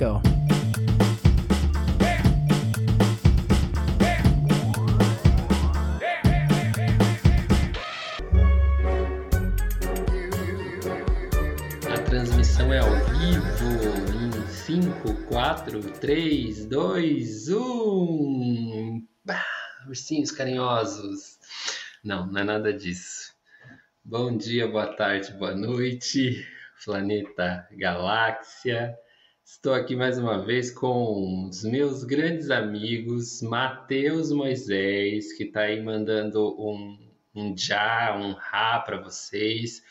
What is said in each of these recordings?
go. A transmissão é ao vivo em 5, 4, 3, 2, 1. Bah, ursinhos carinhosos. Não, não é nada disso. Bom dia, boa tarde, boa noite, planeta Galáxia. Estou aqui mais uma vez com os meus grandes amigos, Matheus Moisés, que está aí mandando um, um já, um rá para vocês,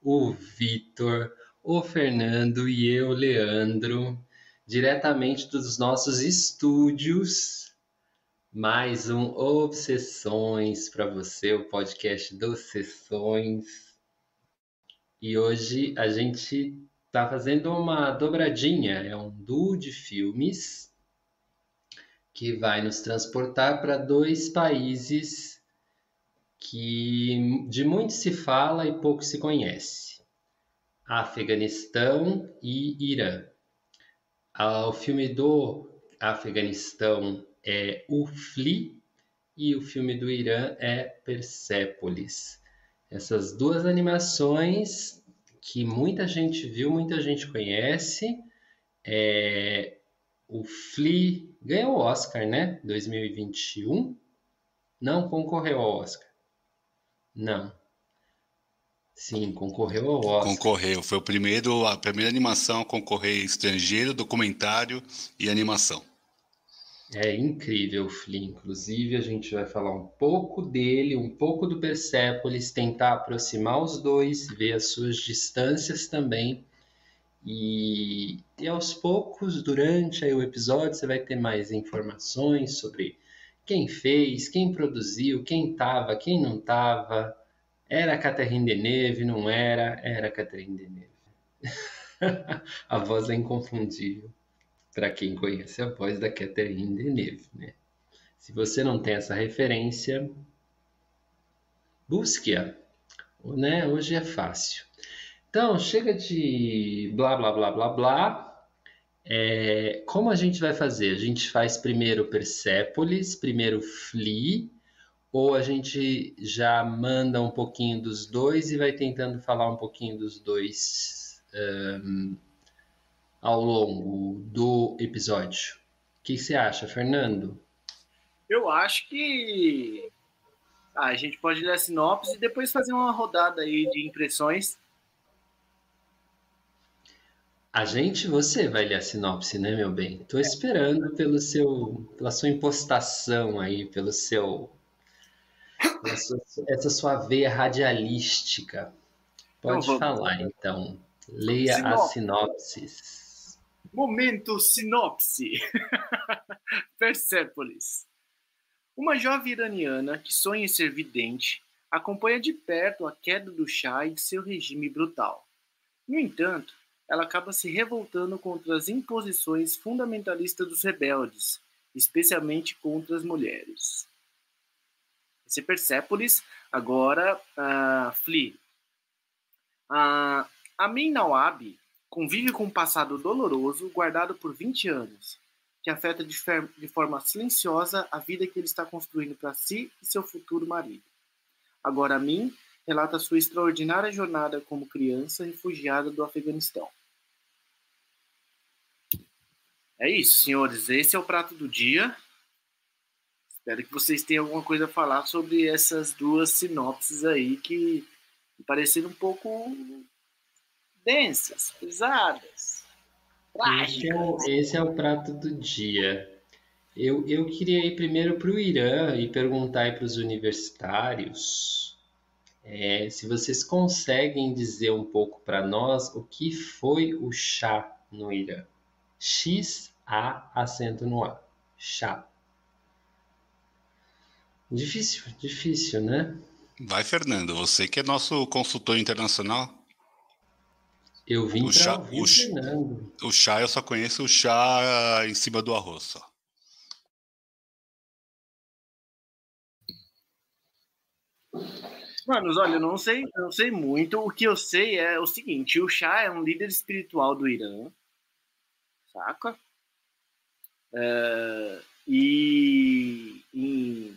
o Vitor, o Fernando e eu, Leandro, diretamente dos nossos estúdios. Mais um Obsessões para você, o podcast dos Sessões. E hoje a gente está fazendo uma dobradinha, é um duo de filmes que vai nos transportar para dois países que de muito se fala e pouco se conhece: Afeganistão e Irã. O filme do Afeganistão é O Flea e o filme do Irã é Persépolis. Essas duas animações que muita gente viu, muita gente conhece. É, o Flea ganhou o Oscar, né? 2021. Não concorreu ao Oscar. Não. Sim, concorreu ao Oscar. Concorreu. Foi o primeiro, a primeira animação a concorrer estrangeiro, documentário e animação. É incrível o Flea. Inclusive, a gente vai falar um pouco dele, um pouco do Persepolis, tentar aproximar os dois, ver as suas distâncias também. E, e aos poucos, durante o episódio, você vai ter mais informações sobre quem fez, quem produziu, quem estava, quem não estava. Era Catherine Deneuve, não era? Era Catherine Deneuve. a voz é inconfundível para quem conhece a voz da Catherine Deneuve, né? Se você não tem essa referência, busque-a, né? Hoje é fácil. Então, chega de blá blá blá blá blá. É, como a gente vai fazer? A gente faz primeiro Persepolis, primeiro Flea, ou a gente já manda um pouquinho dos dois e vai tentando falar um pouquinho dos dois um, ao longo do episódio. O que você acha, Fernando? Eu acho que ah, a gente pode ler a sinopse e depois fazer uma rodada aí de impressões. A gente, você vai ler a sinopse, né, meu bem? Tô esperando pelo seu, pela sua impostação aí, pelo seu, sua, essa sua veia radialística. Pode Então, vamos. falar, então. Leia Sinopse. as sinopses. Momento sinopse. Persépolis. Uma jovem iraniana que sonha em ser vidente acompanha de perto a queda do Shah e seu regime brutal. No entanto, ela acaba se revoltando contra as imposições fundamentalistas dos rebeldes, especialmente contra as mulheres. Esse é Persépolis, agora uh, Flea. Uh, Amin Nawab convive com um passado doloroso guardado por 20 anos, que afeta de, de forma silenciosa a vida que ele está construindo para si e seu futuro marido. Agora, Amin relata sua extraordinária jornada como criança refugiada do Afeganistão. É isso, senhores. Esse é o prato do dia. Espero que vocês tenham alguma coisa a falar sobre essas duas sinopses aí que me pareceram um pouco densas, pesadas, Esse é, o, esse é o prato do dia. Eu, eu queria ir primeiro para o Irã e perguntar para os universitários é, se vocês conseguem dizer um pouco para nós o que foi o chá no Irã. X, A, acento no A. Chá. Difícil, difícil, né? Vai, Fernando, você que é nosso consultor internacional. Eu vim O para chá- ouvir o Fernando. O chá, eu só conheço o chá em cima do arroz só. Manos, olha, eu não sei, eu não sei muito. O que eu sei é o seguinte: o Shah é um líder espiritual do Irã, saca? É, e, e,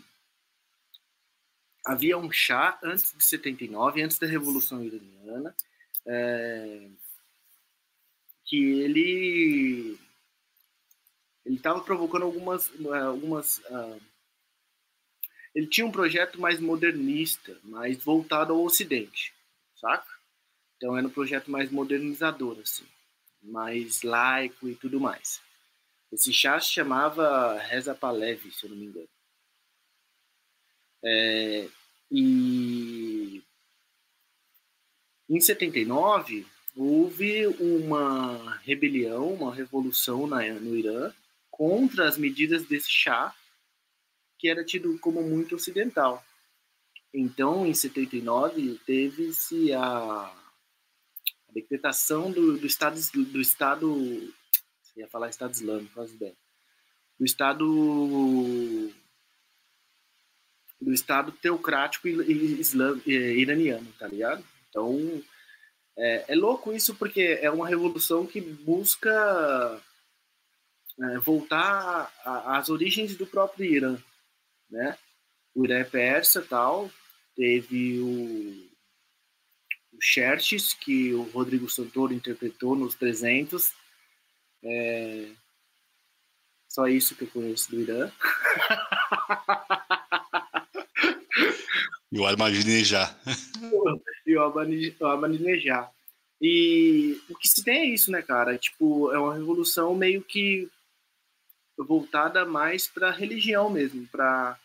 havia um chá antes de 79, antes da Revolução Iraniana, é, que ele ele estava provocando algumas algumas uh, ele tinha um projeto mais modernista, mais voltado ao Ocidente, saca? Então era um projeto mais modernizador, assim, mais laico e tudo mais. Esse chá se chamava Reza Palevi, se eu não me engano. É, e em 79 houve uma rebelião, uma revolução na, no Irã contra as medidas desse chá, que era tido como muito ocidental. Então, em 79, teve-se a, a decretação do, do, estado do estado ia falar estado islâmico, faz ideia, do estado do estado teocrático islam, iraniano, tá ligado? Então, é, é, louco isso porque é uma revolução que busca é, voltar às origens do próprio Irã, né? O Irã é persa tal, teve o, o Xerxes, que o Rodrigo Santoro interpretou nos 300, é, só isso que eu conheço do Irã. E o Ahmadinejad. E o Ahmadinejad. E o que se tem é isso, né, cara? Tipo, é uma revolução meio que voltada mais para religião mesmo, para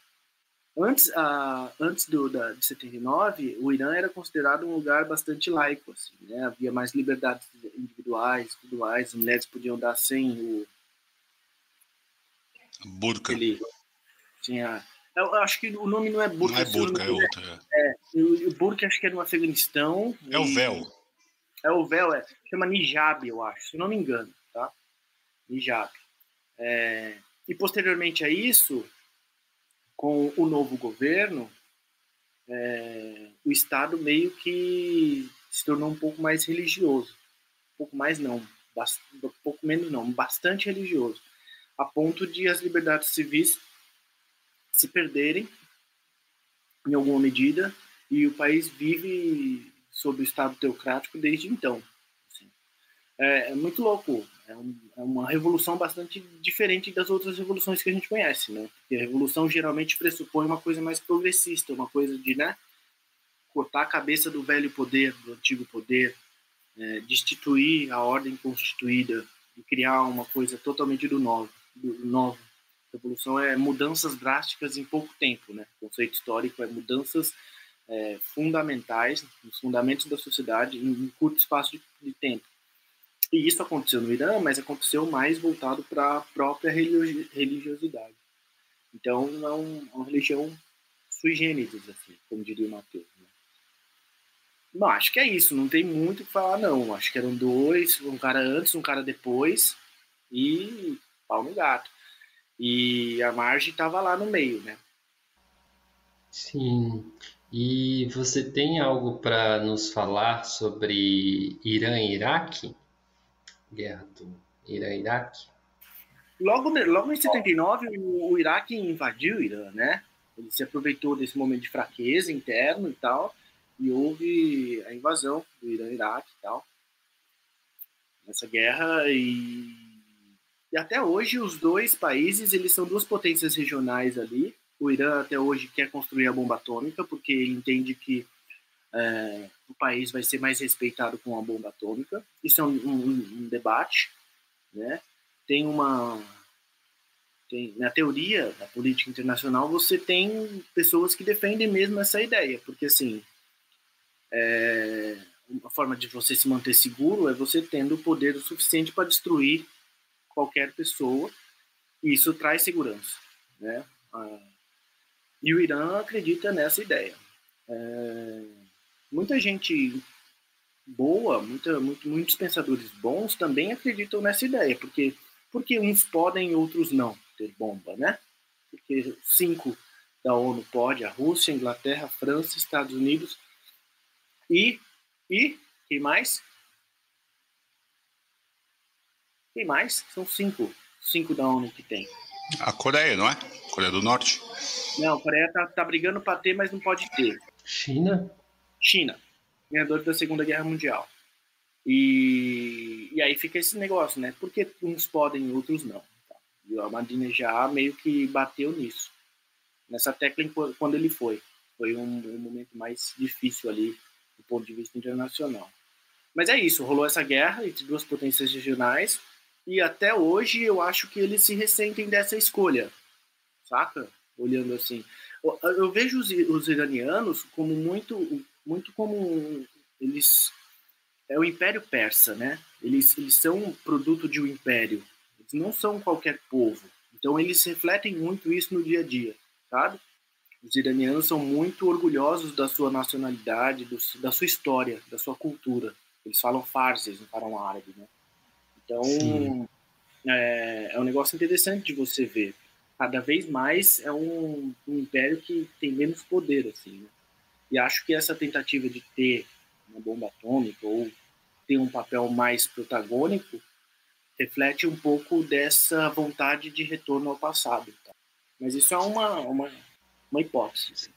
antes a antes do da de 79, o Irã era considerado um lugar bastante laico, assim, né? Havia mais liberdades individuais, tudo mais, as mulheres podiam dar sem o burca. Ele tinha eu acho que o nome não é burca. Não é burca, é outra. É, é o, o burca acho que é no Afeganistão. É o véu. É o véu, é. Chama Nijab, eu acho, se não me engano, tá? Nijab. É, e posteriormente a isso, com o novo governo, é, o Estado meio que se tornou um pouco mais religioso. Um pouco mais não, um pouco menos não, bastante religioso. A ponto de as liberdades civis se perderem em alguma medida e o país vive sob o Estado teocrático desde então. Assim. É, é, muito louco. É, um, é, uma revolução bastante diferente das outras revoluções que a gente conhece, né? Porque a revolução geralmente pressupõe uma coisa mais progressista, uma coisa de, né? Cortar a cabeça do velho poder, do antigo poder, é, destituir a ordem constituída e criar uma coisa totalmente do novo, do novo Revolução é mudanças drásticas em pouco tempo, né? O conceito histórico é mudanças é, fundamentais, os fundamentos da sociedade em um curto espaço de, de, tempo. E isso aconteceu no Irã, mas aconteceu mais voltado para a própria religiosidade. Então, é um, uma religião sui generis, assim, como diria o Mateus. Né? Bom, acho que é isso, não tem muito o que falar, não. Acho que eram dois, um cara antes, um cara depois, e pau no gato. E a Marge estava lá no meio, né? Sim. E você tem algo para nos falar sobre Irã e Iraque? Guerra do Irã e Iraque? Logo, logo em 79, o, o Iraque invadiu o Irã, né? Ele se aproveitou desse momento de fraqueza interno e tal, e houve a invasão do Irã e Iraque e tal. Nessa guerra, e e até hoje os dois países, eles são duas potências regionais ali. O Irã até hoje quer construir a bomba atômica porque ele entende que é, o país vai ser mais respeitado com a bomba atômica. Isso é um, um, um debate, né? Tem uma tem, na teoria da política internacional você tem pessoas que defendem mesmo essa ideia, porque assim é, uma forma de você se manter seguro é você tendo o poder o suficiente para destruir qualquer pessoa, e isso traz segurança. Né? Ah, e o Irã acredita nessa ideia. É, muita gente boa, muita, muito, muitos pensadores bons também acreditam nessa ideia, porque, porque uns podem e outros não ter bomba, né? Porque cinco da ONU pode, a Rússia, a Inglaterra, a França, Estados Unidos e, e quem mais? Tem mais? São cinco. Cinco da ONU que tem. A Coreia, não é? Coreia do Norte? Não, a Coreia tá, tá brigando para ter, mas não pode ter. China? China, ganhador da Segunda Guerra Mundial. E, e aí fica esse negócio, né? Porque uns podem, outros não. E o Ahmadinejad meio que bateu nisso. Nessa tecla quando ele foi. Foi um, um momento mais difícil ali do ponto de vista internacional. Mas é isso, rolou essa guerra entre duas potências regionais e até hoje eu acho que eles se ressentem dessa escolha, saca? Olhando assim. Eu, vejo os, os, iranianos como muito, muito como eles é o Império Persa, né? Eles, eles são produto de um império. Eles não são qualquer povo. Então eles refletem muito isso no dia a dia, sabe? Os iranianos são muito orgulhosos da sua nacionalidade, do, da sua história, da sua cultura. Eles falam farsi, não falam árabe, né? Então, é, é, um negócio interessante de você ver. Cada vez mais é um, um império que tem menos poder, assim. Né? E acho que essa tentativa de ter uma bomba atômica ou ter um papel mais protagônico reflete um pouco dessa vontade de retorno ao passado. Tá? Mas isso é uma, uma, uma hipótese.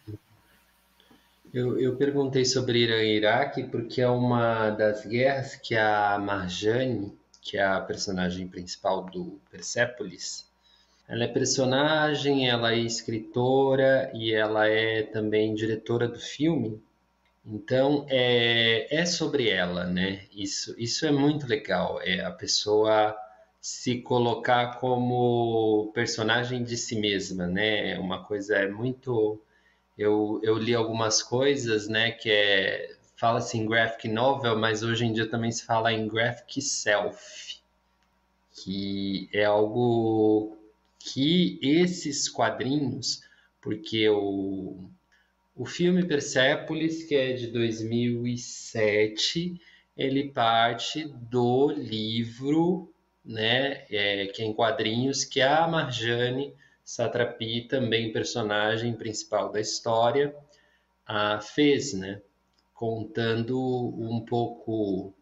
Eu, eu perguntei sobre Irã e Iraque porque é uma das guerras que a Marjane, que é a personagem principal do Persepolis, ela é personagem, ela é escritora e ela é também diretora do filme. Então é, é sobre ela, né? Isso, isso é muito legal. É a pessoa se colocar como personagem de si mesma, né? É uma coisa é muito eu, eu li algumas coisas, né, que é fala-se em graphic novel, mas hoje em dia também se fala em graphic self, que é algo que esses quadrinhos, porque o, o filme Persepolis, que é de 2007, ele parte do livro, né, é, que é em quadrinhos, que a Marjane Satrapi, também personagem principal da história, a fez, né? Contando um pouco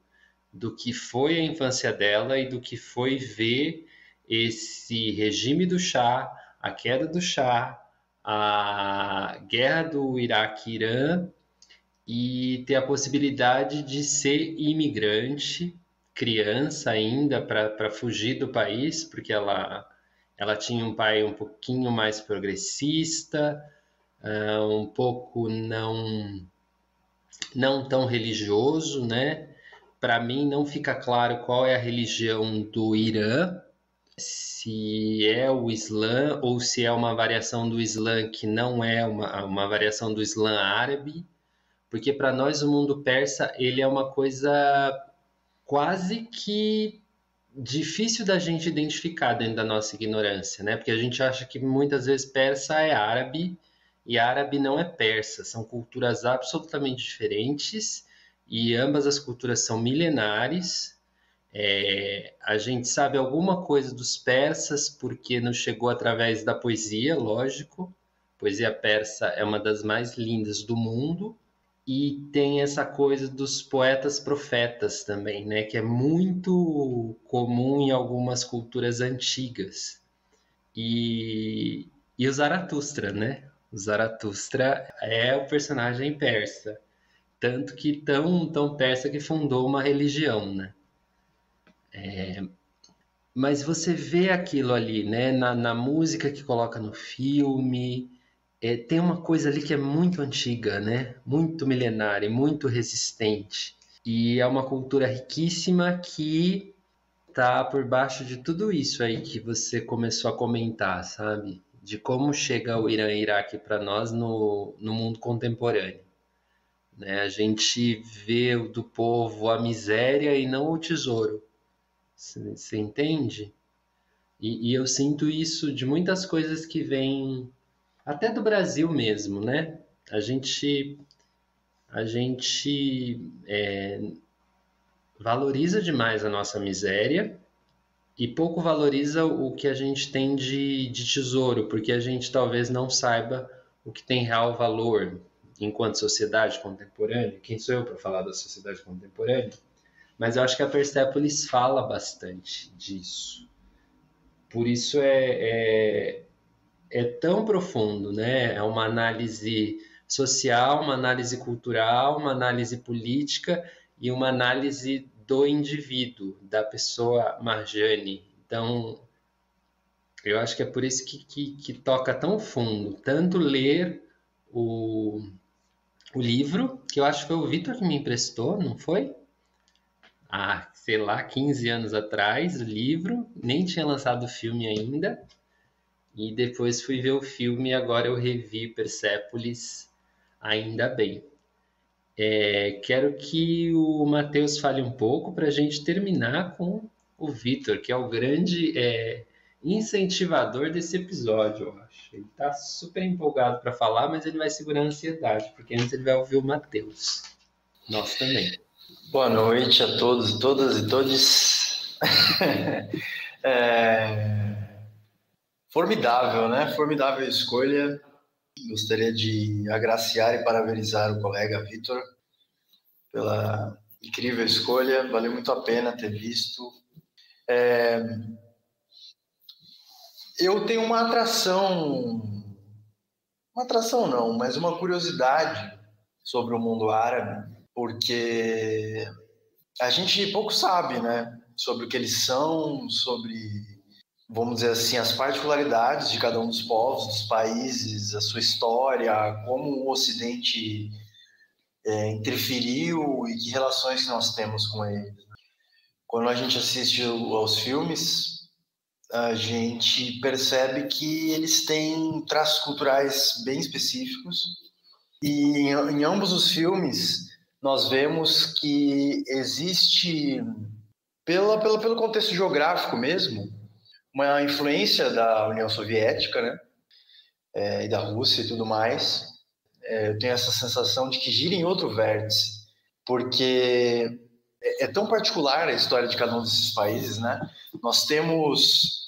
do que foi a infância dela e do que foi ver esse regime do chá, a queda do chá, a guerra do Iraque-Irã e ter a possibilidade de ser imigrante, criança ainda, para fugir do país, porque ela ela tinha um pai um pouquinho mais progressista, uh, um pouco não não tão religioso, né? Para mim não fica claro qual é a religião do Irã, se é o Islã ou se é uma variação do Islã que não é uma, uma variação do Islã árabe, porque para nós o mundo persa ele é uma coisa quase que difícil da gente identificar dentro da nossa ignorância, né? Porque a gente acha que muitas vezes persa é árabe e árabe não é persa, são culturas absolutamente diferentes e ambas as culturas são milenares. É, a gente sabe alguma coisa dos persas porque nos chegou através da poesia, lógico. A poesia persa é uma das mais lindas do mundo e tem essa coisa dos poetas profetas também, né, que é muito comum em algumas culturas antigas. E, e o Zaratustra, né? Zaratustra é o personagem persa, tanto que tão tão persa que fundou uma religião, né? É, mas você vê aquilo ali, né? Na, na música que coloca no filme, é, tem uma coisa ali que é muito antiga, né? Muito milenária, muito resistente. E é uma cultura riquíssima que tá por baixo de tudo isso aí que você começou a comentar, sabe? De como chega o Irã e Iraque para nós no, no mundo contemporâneo. Né? A gente vê do povo a miséria e não o tesouro. Você entende? E, e eu sinto isso de muitas coisas que vêm até do Brasil mesmo, né? A gente, a gente é, valoriza demais a nossa miséria e pouco valoriza o que a gente tem de, de tesouro, porque a gente talvez não saiba o que tem real valor enquanto sociedade contemporânea. Quem sou eu para falar da sociedade contemporânea? Mas eu acho que a Persepolis fala bastante disso. Por isso é, é, é tão profundo, né? É uma análise social, uma análise cultural, uma análise política e uma análise do indivíduo, da pessoa Marjane. Então, eu acho que é por isso que, que, que toca tão fundo. Tanto ler o, o livro, que eu acho que foi o Vitor que me emprestou, não foi? Ah, sei lá, 15 anos atrás, o livro, nem tinha lançado o filme ainda. E depois fui ver o filme e agora eu revi Persepolis, ainda bem. É, quero que o Matheus fale um pouco para a gente terminar com o Vitor, que é o grande é, incentivador desse episódio, eu acho. Ele está super empolgado para falar, mas ele vai segurar a ansiedade, porque antes ele vai ouvir o Matheus. Nós também. Boa noite a todos, todas e todos. é... Formidável, né? Formidável escolha. Gostaria de agraciar e parabenizar o colega Vitor pela incrível escolha. Valeu muito a pena ter visto. É... Eu tenho uma atração, uma atração não, mas uma curiosidade sobre o mundo árabe, porque a gente pouco sabe, né, sobre o que eles são, sobre vamos dizer assim, as particularidades de cada um dos povos, dos países, a sua história, como o Ocidente é, interferiu e que relações que nós temos com eles. Quando a gente assiste aos filmes, a gente percebe que eles têm traços culturais bem específicos e em, em ambos os filmes nós vemos que existe, pela, pela, pelo contexto geográfico mesmo, uma influência da União Soviética, né? É, e da Rússia e tudo mais. É, eu tenho essa sensação de que gira em outro vértice, porque é, é, tão particular a história de cada um desses países, né? Nós temos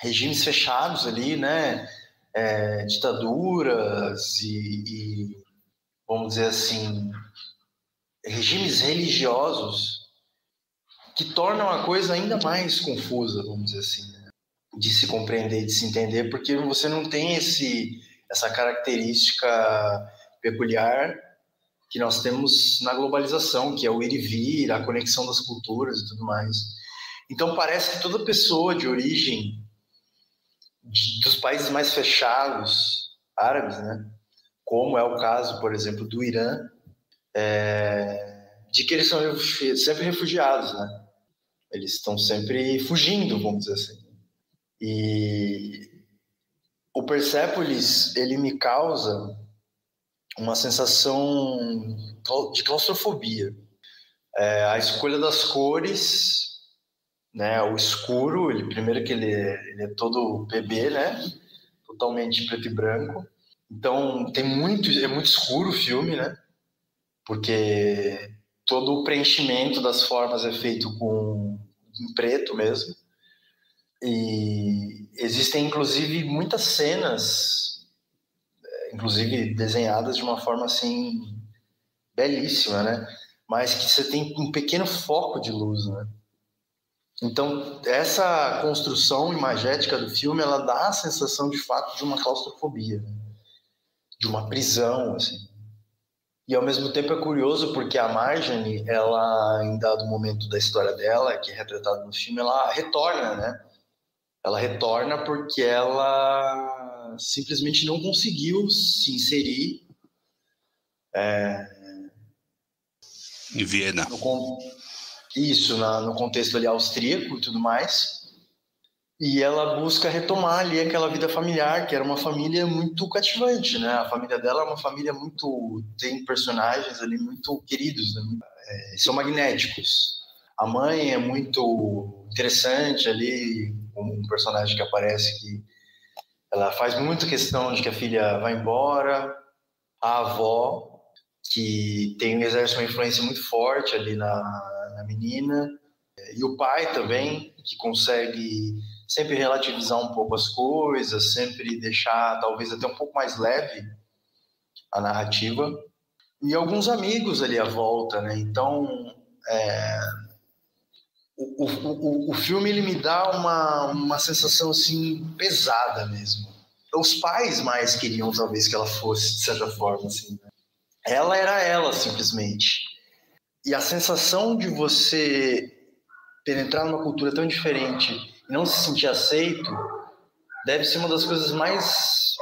regimes fechados ali, né? É, ditaduras e, e, vamos dizer assim, regimes religiosos que tornam a coisa ainda mais confusa, vamos dizer assim, né? de se compreender, de se entender, porque você não tem esse essa característica peculiar que nós temos na globalização, que é o ir e vir, a conexão das culturas e tudo mais. Então parece que toda pessoa de origem de, dos países mais fechados, árabes, né, como é o caso, por exemplo, do Irã, é, de que eles são sempre refugiados, né? Eles estão sempre fugindo, vamos dizer assim. E o Persepolis, ele me causa uma sensação de claustrofobia. É, a escolha das cores, né, o escuro, ele primeiro que ele, é, ele é todo PB, né, totalmente preto e branco. Então tem muito, é muito escuro o filme, né, porque todo o preenchimento das formas é feito com em preto mesmo. E existem inclusive muitas cenas, é, inclusive desenhadas de uma forma assim belíssima, né? Mas que você tem um pequeno foco de luz, né? Então, essa construção imagética do filme, ela dá a sensação de fato de uma claustrofobia, né? de uma prisão, assim. E ao mesmo tempo é curioso porque a Marjorie, ela, em dado momento da história dela, que é retratado no filme, ela retorna, né? Ela retorna porque ela simplesmente não conseguiu se inserir é, em Viena. No, isso, na, no contexto ali austríaco e tudo mais. E ela busca retomar ali aquela vida familiar, que era uma família muito cativante, né? A família dela é uma família muito. tem personagens ali muito queridos, né? é, são magnéticos. A mãe é muito interessante ali, um personagem que aparece que ela faz muita questão de que a filha vá embora. A avó, que tem exerce uma influência muito forte ali na, na menina. E o pai também, que consegue sempre relativizar um pouco as coisas, sempre deixar talvez até um pouco mais leve a narrativa. E alguns amigos ali à volta, né? Então, é, o, o, o, filme ele me dá uma, uma sensação assim pesada mesmo. Os pais mais queriam talvez que ela fosse de certa forma assim. Né? Ela era ela simplesmente. E a sensação de você penetrar numa cultura tão diferente não se sentir aceito deve ser uma das coisas mais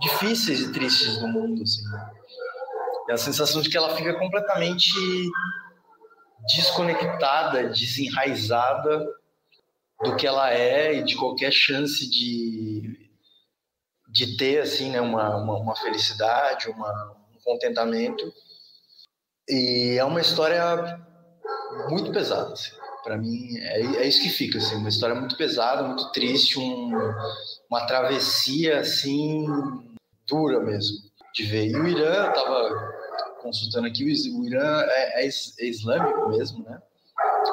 difíceis e tristes do mundo. Assim. É a sensação de que ela fica completamente desconectada, desenraizada do que ela é e de qualquer chance de, de ter assim, né, uma, uma, uma felicidade, uma, um contentamento. E é uma história muito pesada. Assim. Para mim, é, é, isso que fica. Assim, uma história muito pesada, muito triste, um, uma travessia assim dura mesmo de ver. E o Irã, eu estava consultando aqui, o Irã é, é, é islâmico mesmo, né?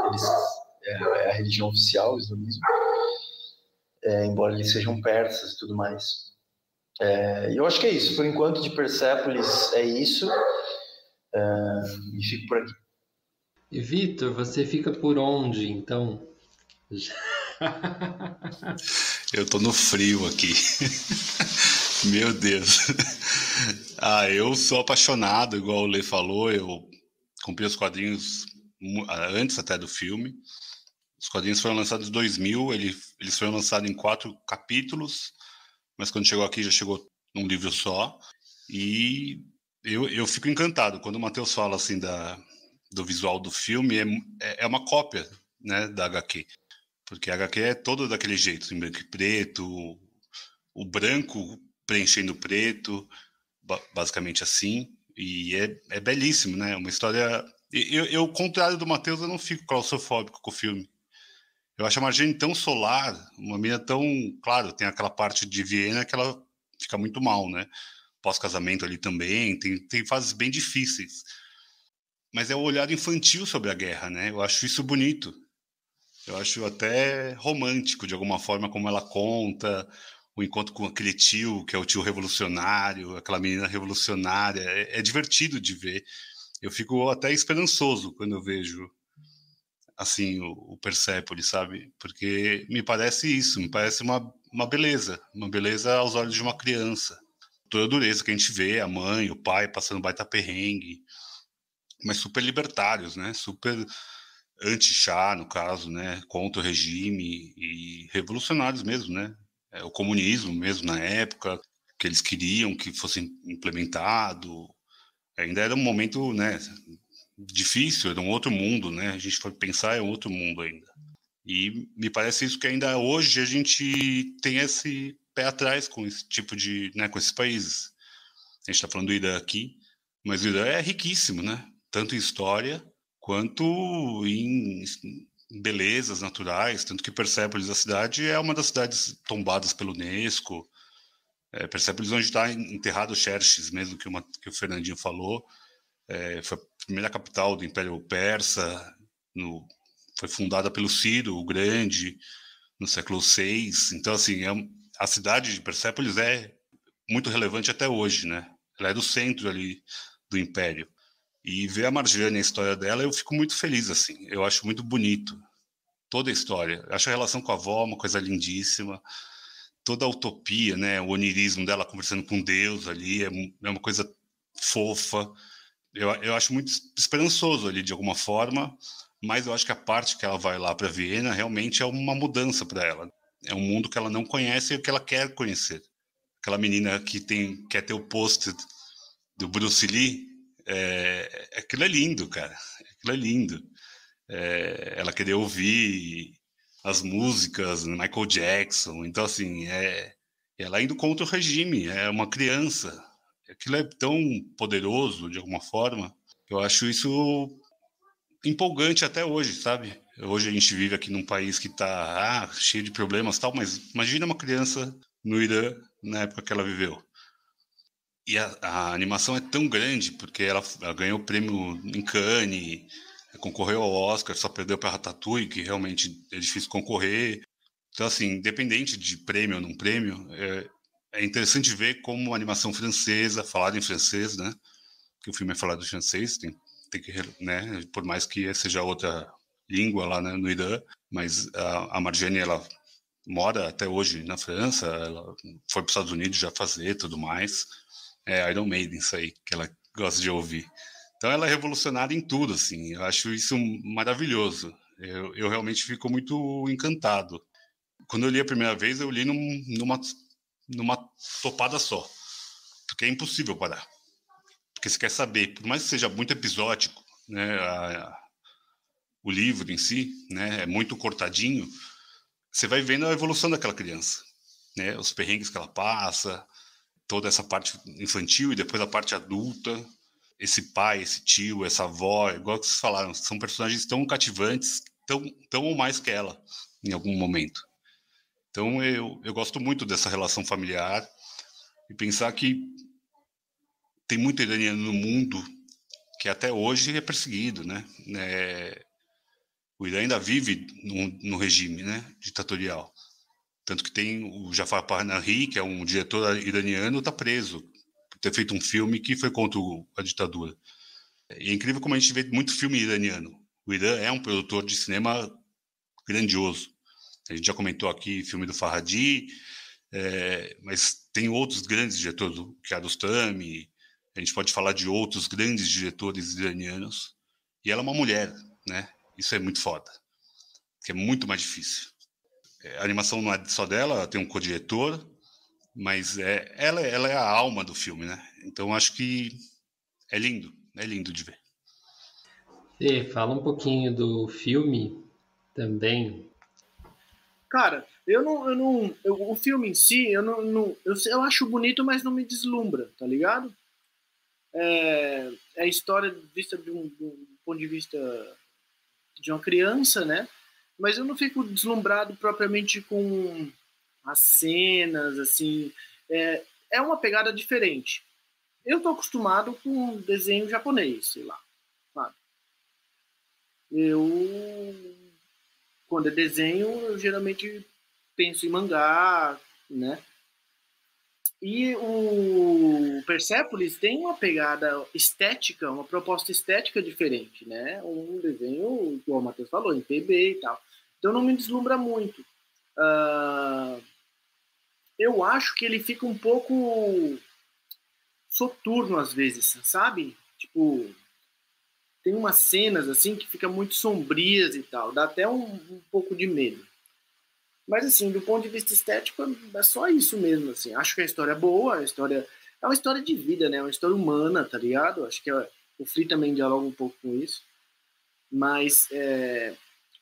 Eles, é, é, a religião oficial, o islamismo, é, embora eles sejam persas e tudo mais. E eu acho que é isso. Por enquanto, de Persépolis é isso. E fico por aqui. E Vitor, você fica por onde, então? eu tô no frio aqui. Meu Deus. Ah, eu sou apaixonado, igual o Lê falou, eu comprei os quadrinhos antes até do filme. Os quadrinhos foram lançados em 2000, ele, eles foram lançados em quatro capítulos, mas quando chegou aqui já chegou num livro só. E eu, eu fico encantado quando o Matheus fala assim da, do visual do filme, é, é, é uma cópia né, da HQ. Porque a HQ é todo daquele jeito, em branco e preto, o branco preenchendo o preto, basicamente assim. E é, é belíssimo, né? Uma história. Eu, eu, contrário do Matheus, eu não fico claustrofóbico com o filme. Eu acho a Marjane tão solar, uma menina tão. Claro, tem aquela parte de Viena que ela fica muito mal, né? Pós-casamento ali também, tem, tem fases bem difíceis. Mas é o olhar infantil sobre a guerra, né? Eu acho isso bonito. Eu acho até romântico, de alguma forma, como ela conta, o encontro com aquele tio, que é o tio revolucionário, aquela menina revolucionária. É, é divertido de ver. Eu fico até esperançoso quando eu vejo assim o, o Persepolis, sabe? Porque me parece isso, me parece uma, uma beleza, uma beleza aos olhos de uma criança. Toda a dureza que a gente vê, a mãe, o pai passando baita perrengue, mas super libertários, né? Super anti-chá, no caso, né? Contra o regime e revolucionários mesmo, né? é, o comunismo mesmo na época, que eles queriam que fosse implementado. Ainda era um momento né, difícil, era um outro mundo, né? A gente foi pensar, é um outro mundo ainda. E me parece isso que ainda hoje a gente tem esse pé atrás com esse tipo de, né, com esses países. A gente está falando do Irã aqui, mas o Irã é riquíssimo, né? Tanto em história quanto em belezas naturais, tanto que Persépolis, a cidade, é uma das cidades tombadas pelo Unesco. É, Persépolis, onde está enterrado Xerxes, mesmo que, uma, que o Fernandinho falou, é, foi a primeira capital do Império Persa, no, foi fundada pelo Ciro o Grande, no século VI. Então, assim, é, a cidade de Persépolis é muito relevante até hoje, né? Ela é do centro ali do Império. E ver a Marjane, a história dela, eu fico muito feliz, assim. Eu acho muito bonito toda a história. Eu acho a relação com a avó uma coisa lindíssima. Toda a utopia, né? O onirismo dela conversando com Deus ali é, é uma coisa fofa. Eu, eu acho muito esperançoso ali, de alguma forma. Mas eu acho que a parte que ela vai lá para Viena realmente é uma mudança para ela. É um mundo que ela não conhece e que ela quer conhecer. Aquela menina que tem quer ter o post do Bruce Lee, é, aquilo é lindo, cara. Aquilo é lindo. É, ela queria ouvir as músicas Michael Jackson. Então, assim, é, ela indo contra o regime, é uma criança. Aquilo é tão poderoso, de alguma forma. Eu acho isso empolgante até hoje, sabe? Hoje a gente vive aqui num país que está ah, cheio de problemas tal, mas imagina uma criança no Irã na época que ela viveu. E a, a, animação é tão grande, porque ela, ela ganhou o prêmio em Cannes, concorreu ao Oscar, só perdeu para Ratatouille, que realmente é difícil concorrer. Então, assim, independente de prêmio ou não prêmio, é, é interessante ver como a animação francesa, falada em francês, né? Que o filme é falado em francês, tem, tem que, né, por mais que seja outra língua lá né, no Irã, mas a, a Marjane, ela mora até hoje na França, ela foi para os Estados Unidos já fazer tudo mais. É Iron Maiden, isso aí, que ela gosta de ouvir. Então ela é revolucionária em tudo, assim. Eu acho isso maravilhoso. Eu, eu realmente fico muito encantado. Quando eu li a primeira vez, eu li num, numa, numa topada só. Porque é impossível parar. Porque você quer saber, por mais que seja muito episódico, né, a, o livro em si, né, é muito cortadinho, você vai vendo a evolução daquela criança, né, os perrengues que ela passa, toda essa parte infantil e depois a parte adulta, esse pai, esse tio, essa avó, igual que vocês falaram, são personagens tão cativantes, tão, tão ou mais que ela, em algum momento. Então eu, eu gosto muito dessa relação familiar e pensar que tem muito iraniano no mundo que até hoje é perseguido, né? É, o Irã ainda vive no, no, regime, né, ditatorial. Tanto que tem o Jafar Panahi, que é um diretor iraniano, está preso por ter feito um filme que foi contra a ditadura. E é incrível como a gente vê muito filme iraniano. O Irã é um produtor de cinema grandioso. A gente já comentou aqui filme do Farhadi, é, mas tem outros grandes diretores, o Kiarostami, a gente pode falar de outros grandes diretores iranianos. E ela é uma mulher, né? Isso é muito foda, que é muito mais difícil. É, a animação não é só dela, tem um co-diretor, mas é, ela, ela é a alma do filme, né? Então acho que é lindo, é lindo de ver. Fê, fala um pouquinho do filme também. Cara, eu não. Eu não eu, o filme em si, eu não. não eu, eu acho bonito, mas não me deslumbra, tá ligado? É, é a história vista de um, de um ponto de vista de uma criança, né? Mas eu não fico deslumbrado propriamente com as cenas, assim. É, é uma pegada diferente. Eu tô acostumado com desenho japonês, sei lá. Sabe? Eu, quando é desenho, eu geralmente penso em mangá, né? E o Persepolis tem uma pegada estética, uma proposta estética diferente, né? Um desenho, como o Matheus falou, em PB e tal. Então não me deslumbra muito. Uh, eu acho que ele fica um pouco soturno às vezes, sabe? Tipo, tem umas cenas assim que fica muito sombrias e tal, dá até um, um pouco de medo. Mas, assim, do ponto de vista estético, é só isso mesmo, assim. Acho que a história é boa, a história... É uma história de vida, né? É uma história humana, tá ligado? Acho que é... o Free também dialoga um pouco com isso. Mas, é...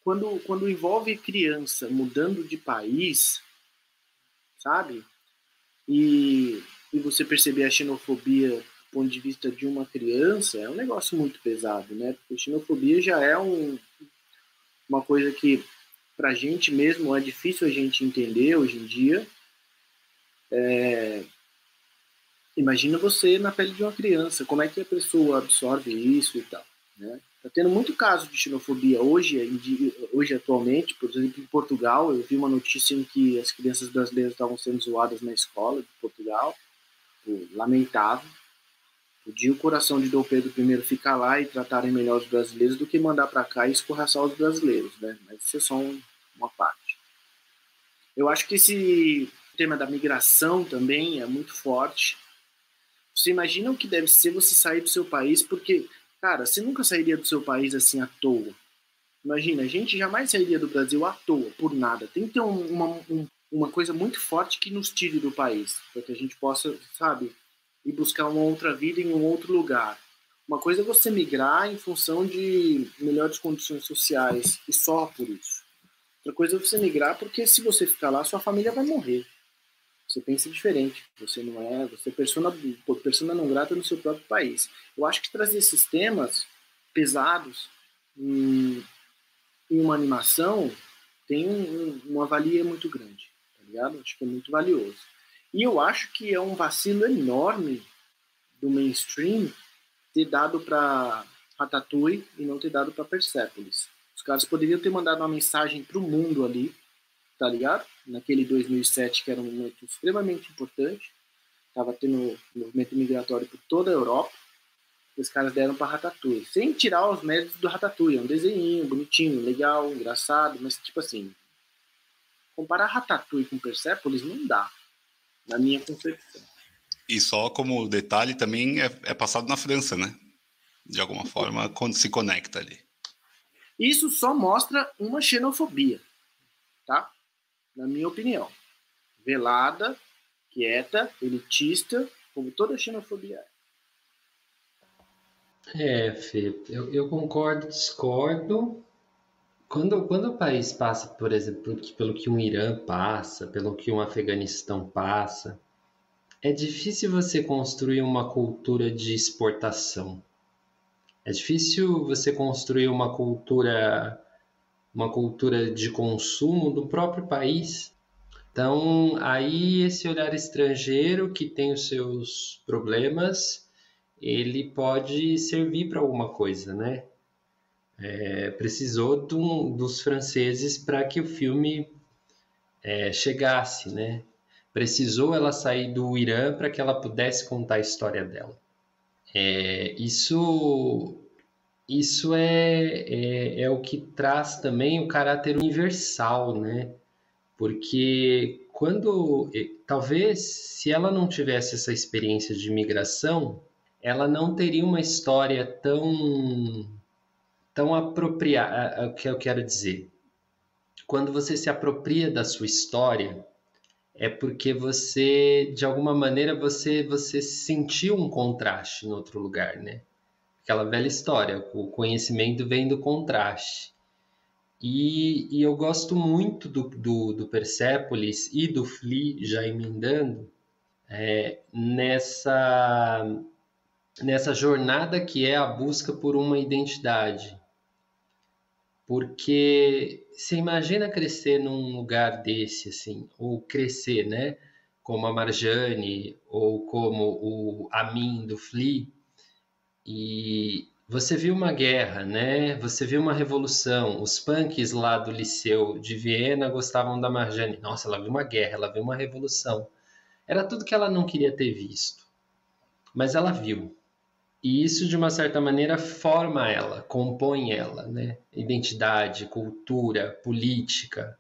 quando, quando envolve criança mudando de país, sabe? E, e você perceber a xenofobia do ponto de vista de uma criança, é um negócio muito pesado, né? Porque xenofobia já é um, uma coisa que para a gente mesmo é difícil a gente entender hoje em dia. É... Imagina você na pele de uma criança, como é que a pessoa absorve isso e tal, né? Tá tendo muito caso de xenofobia hoje, hoje atualmente, por exemplo, em Portugal, eu vi uma notícia em que as crianças brasileiras estavam sendo zoadas na escola de Portugal, lamentável. Podia o coração de Dom Pedro I ficar lá e tratarem melhor os brasileiros do que mandar para cá e escorraçar os brasileiros, né? Mas isso é só um, uma parte. Eu acho que esse tema da migração também é muito forte. Você imagina o que deve ser você sair do seu país, porque, cara, você nunca sairia do seu país assim à toa. Imagina, a gente jamais sairia do Brasil à toa, por nada. Tem que ter um, uma, um, uma coisa muito forte que nos tire do país, para que a gente possa, sabe, e buscar uma outra vida em um outro lugar. Uma coisa é você migrar em função de melhores condições sociais e só por isso. Outra coisa é você migrar porque se você ficar lá, sua família vai morrer. Você pensa diferente. Você não é, você é persona, persona não grata no seu próprio país. Eu acho que trazer esses temas pesados em, em uma animação tem um, uma valia muito grande, tá ligado? Acho que é muito valioso. E eu acho que é um vacilo enorme do mainstream ter dado para Ratatouille e não ter dado para Persepolis. Os caras poderiam ter mandado uma mensagem para o mundo ali, tá ligado? Naquele 2007 que era um momento extremamente importante, estava tendo movimento migratório por toda a Europa os caras deram pra Ratatouille. Sem tirar os méritos do Ratatouille. É um desenho bonitinho, legal, engraçado, mas tipo assim, comparar Ratatouille com Persepolis não dá, na minha concepção. E só como detalhe, também é, é passado na França, né? De alguma forma, quando se conecta ali. Isso só mostra uma xenofobia, tá? Na minha opinião. Velada, quieta, elitista, como toda xenofobia é. É, Fê, eu, eu concordo, discordo. Quando, quando o país passa, por exemplo, pelo que um Irã passa, pelo que um Afeganistão passa, é difícil você construir uma cultura de exportação. É difícil você construir uma cultura uma cultura de consumo do próprio país. Então, aí esse olhar estrangeiro que tem os seus problemas, ele pode servir para alguma coisa, né? É, precisou do, dos franceses para que o filme é, chegasse, né? Precisou ela sair do Irã para que ela pudesse contar a história dela. É, isso isso é, é, é, o que traz também o caráter universal, né? Porque quando, talvez, se ela não tivesse essa experiência de imigração, ela não teria uma história tão, tão apropriada, o que eu quero dizer. Quando você se apropria da sua história, é porque você, de alguma maneira, você, você sentiu um contraste em outro lugar, né? aquela velha história, o conhecimento vem do contraste. E, e eu gosto muito do, do, do, Persepolis e do Flea, já emendando, é, nessa, nessa jornada que é a busca por uma identidade. Porque você imagina crescer num lugar desse, assim, ou crescer, né? Como a Marjane, ou como o Amin do Flea, e você viu uma guerra, né? Você viu uma revolução. Os punks lá do Liceu de Viena gostavam da Marjane. Nossa, ela viu uma guerra, ela viu uma revolução. Era tudo que ela não queria ter visto. Mas ela viu. E isso, de uma certa maneira, forma ela, compõe ela, né? Identidade, cultura, política.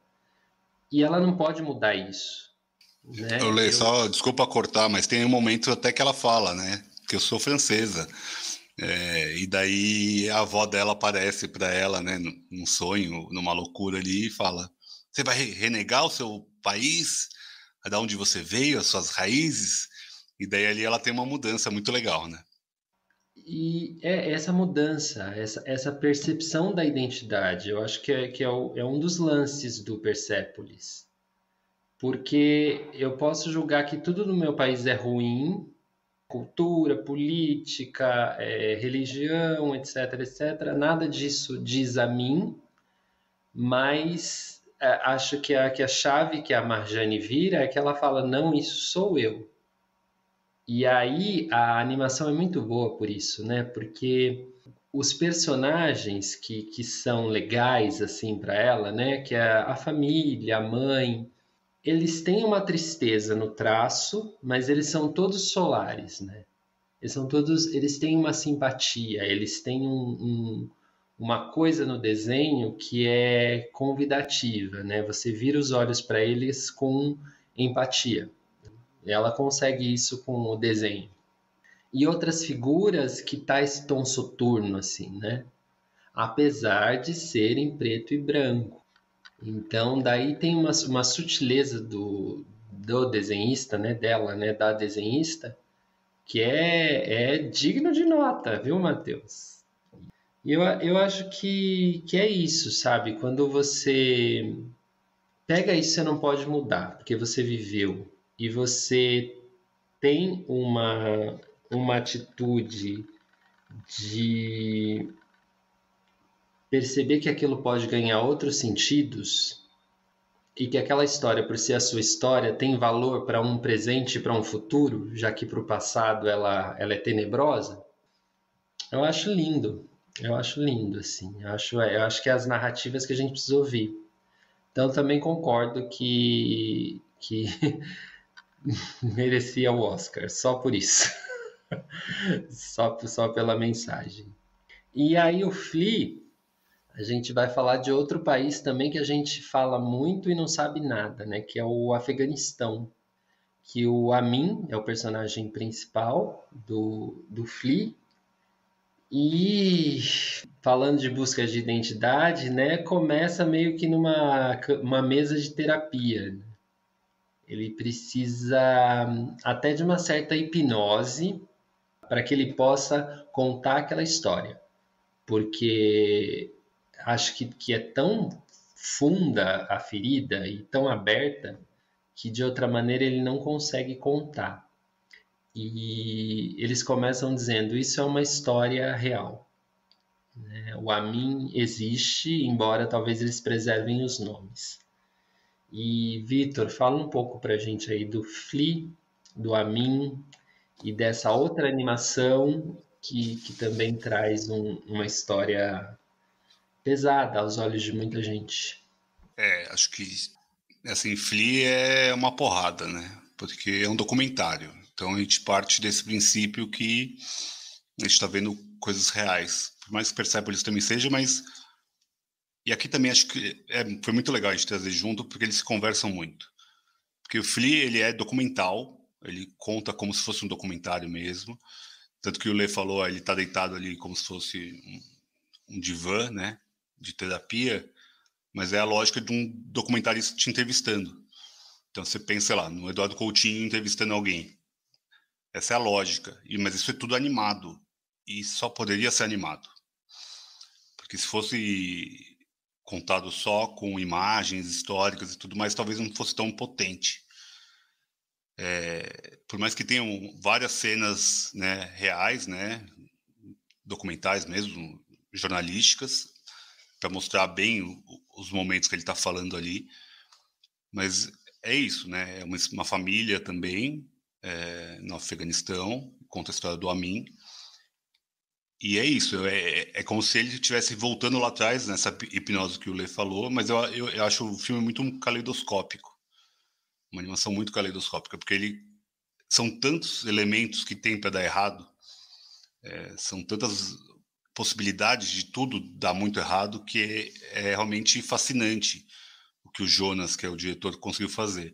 E ela não pode mudar isso. Né? Eu leio, Eu... só, desculpa cortar, mas tem um momento até que ela fala, né? Que eu sou francesa. É, e daí a avó dela aparece para ela, né, num sonho, numa loucura ali, e fala: Você vai renegar o seu país, da onde você veio, as suas raízes? E daí ali ela tem uma mudança muito legal, né? E é essa mudança, essa, essa percepção da identidade, eu acho que, é, que é, o, é um dos lances do Persépolis. Porque eu posso julgar que tudo no meu país é ruim, cultura, política, é, religião, etc, etc. Nada disso diz a mim, mas é, acho que a, que a chave que a Marjane vira é que ela fala: não, isso sou eu. E aí a animação é muito boa por isso, né? Porque os personagens que, que são legais assim para ela, né? Que é a família, a mãe, eles têm uma tristeza no traço, mas eles são todos solares, né? Eles são todos, eles têm uma simpatia, eles têm um, um, uma coisa no desenho que é convidativa, né? Você vira os olhos para eles com empatia. Ela consegue isso com o desenho. E outras figuras que tá esse tom soturno assim, né? Apesar de serem preto e branco. Então, daí tem uma, uma sutileza do, do desenhista, né, dela, né, da desenhista, que é, é digno de nota, viu, Matheus? Eu, eu acho que, que é isso, sabe? Quando você pega isso, você não pode mudar, porque você viveu e você tem uma, uma atitude de perceber que aquilo pode ganhar outros sentidos e que aquela história, por ser a sua história, tem valor para um presente e para um futuro, já que para o passado ela, ela é tenebrosa, eu acho lindo. Eu acho lindo, assim. Eu acho, eu acho que é as narrativas que a gente precisa ouvir. Então, também concordo que, que merecia o Oscar, só por isso. só, só pela mensagem. E aí o Flea, a gente vai falar de outro país também que a gente fala muito e não sabe nada, né? Que é o Afeganistão. Que o Amin é o personagem principal do, do Flea. E falando de busca de identidade, né? Começa meio que numa uma mesa de terapia. Ele precisa até de uma certa hipnose para que ele possa contar aquela história. Porque acho que, que é tão funda a ferida e tão aberta que de outra maneira ele não consegue contar. E eles começam dizendo: Isso é uma história real. Né? O Amin existe, embora talvez eles preservem os nomes. E Vitor, fala um pouco para a gente aí do Flea, do Amin e dessa outra animação que, que também traz um, uma história pesada aos olhos de muita gente. É, acho que assim, Flea é uma porrada, né? Porque é um documentário. Então a gente parte desse princípio que a gente está vendo coisas reais. Por mais que Persepolis também seja, mas. E aqui também acho que é, foi muito legal a gente trazer junto, porque eles se conversam muito. Porque o Flea, ele é documental, ele conta como se fosse um documentário mesmo. Tanto que o Lê falou, ele está deitado ali como se fosse um, um divã, né? de terapia, mas é a lógica de um documentarista te entrevistando. Então você pensa, lá, no Eduardo Coutinho entrevistando alguém. Essa é a lógica. E, mas isso é tudo animado. E só poderia ser animado. Porque se fosse contado só com imagens históricas e tudo mais, talvez não fosse tão potente. É, por mais que tenham várias cenas né, reais, né, documentais mesmo, jornalísticas, para mostrar bem os momentos que ele está falando ali. Mas é isso, né? É uma, uma família também é, no Afeganistão, conta a história do Amin. E é isso, é, é como se ele estivesse voltando lá atrás, nessa hipnose que o Lê falou, mas eu, eu, eu acho o filme muito caleidoscópico. Uma animação muito caleidoscópica, porque ele são tantos elementos que tem para dar errado, é, são tantas possibilidades de tudo dar muito errado que é, é, realmente fascinante o que o Jonas, que é o diretor, conseguiu fazer,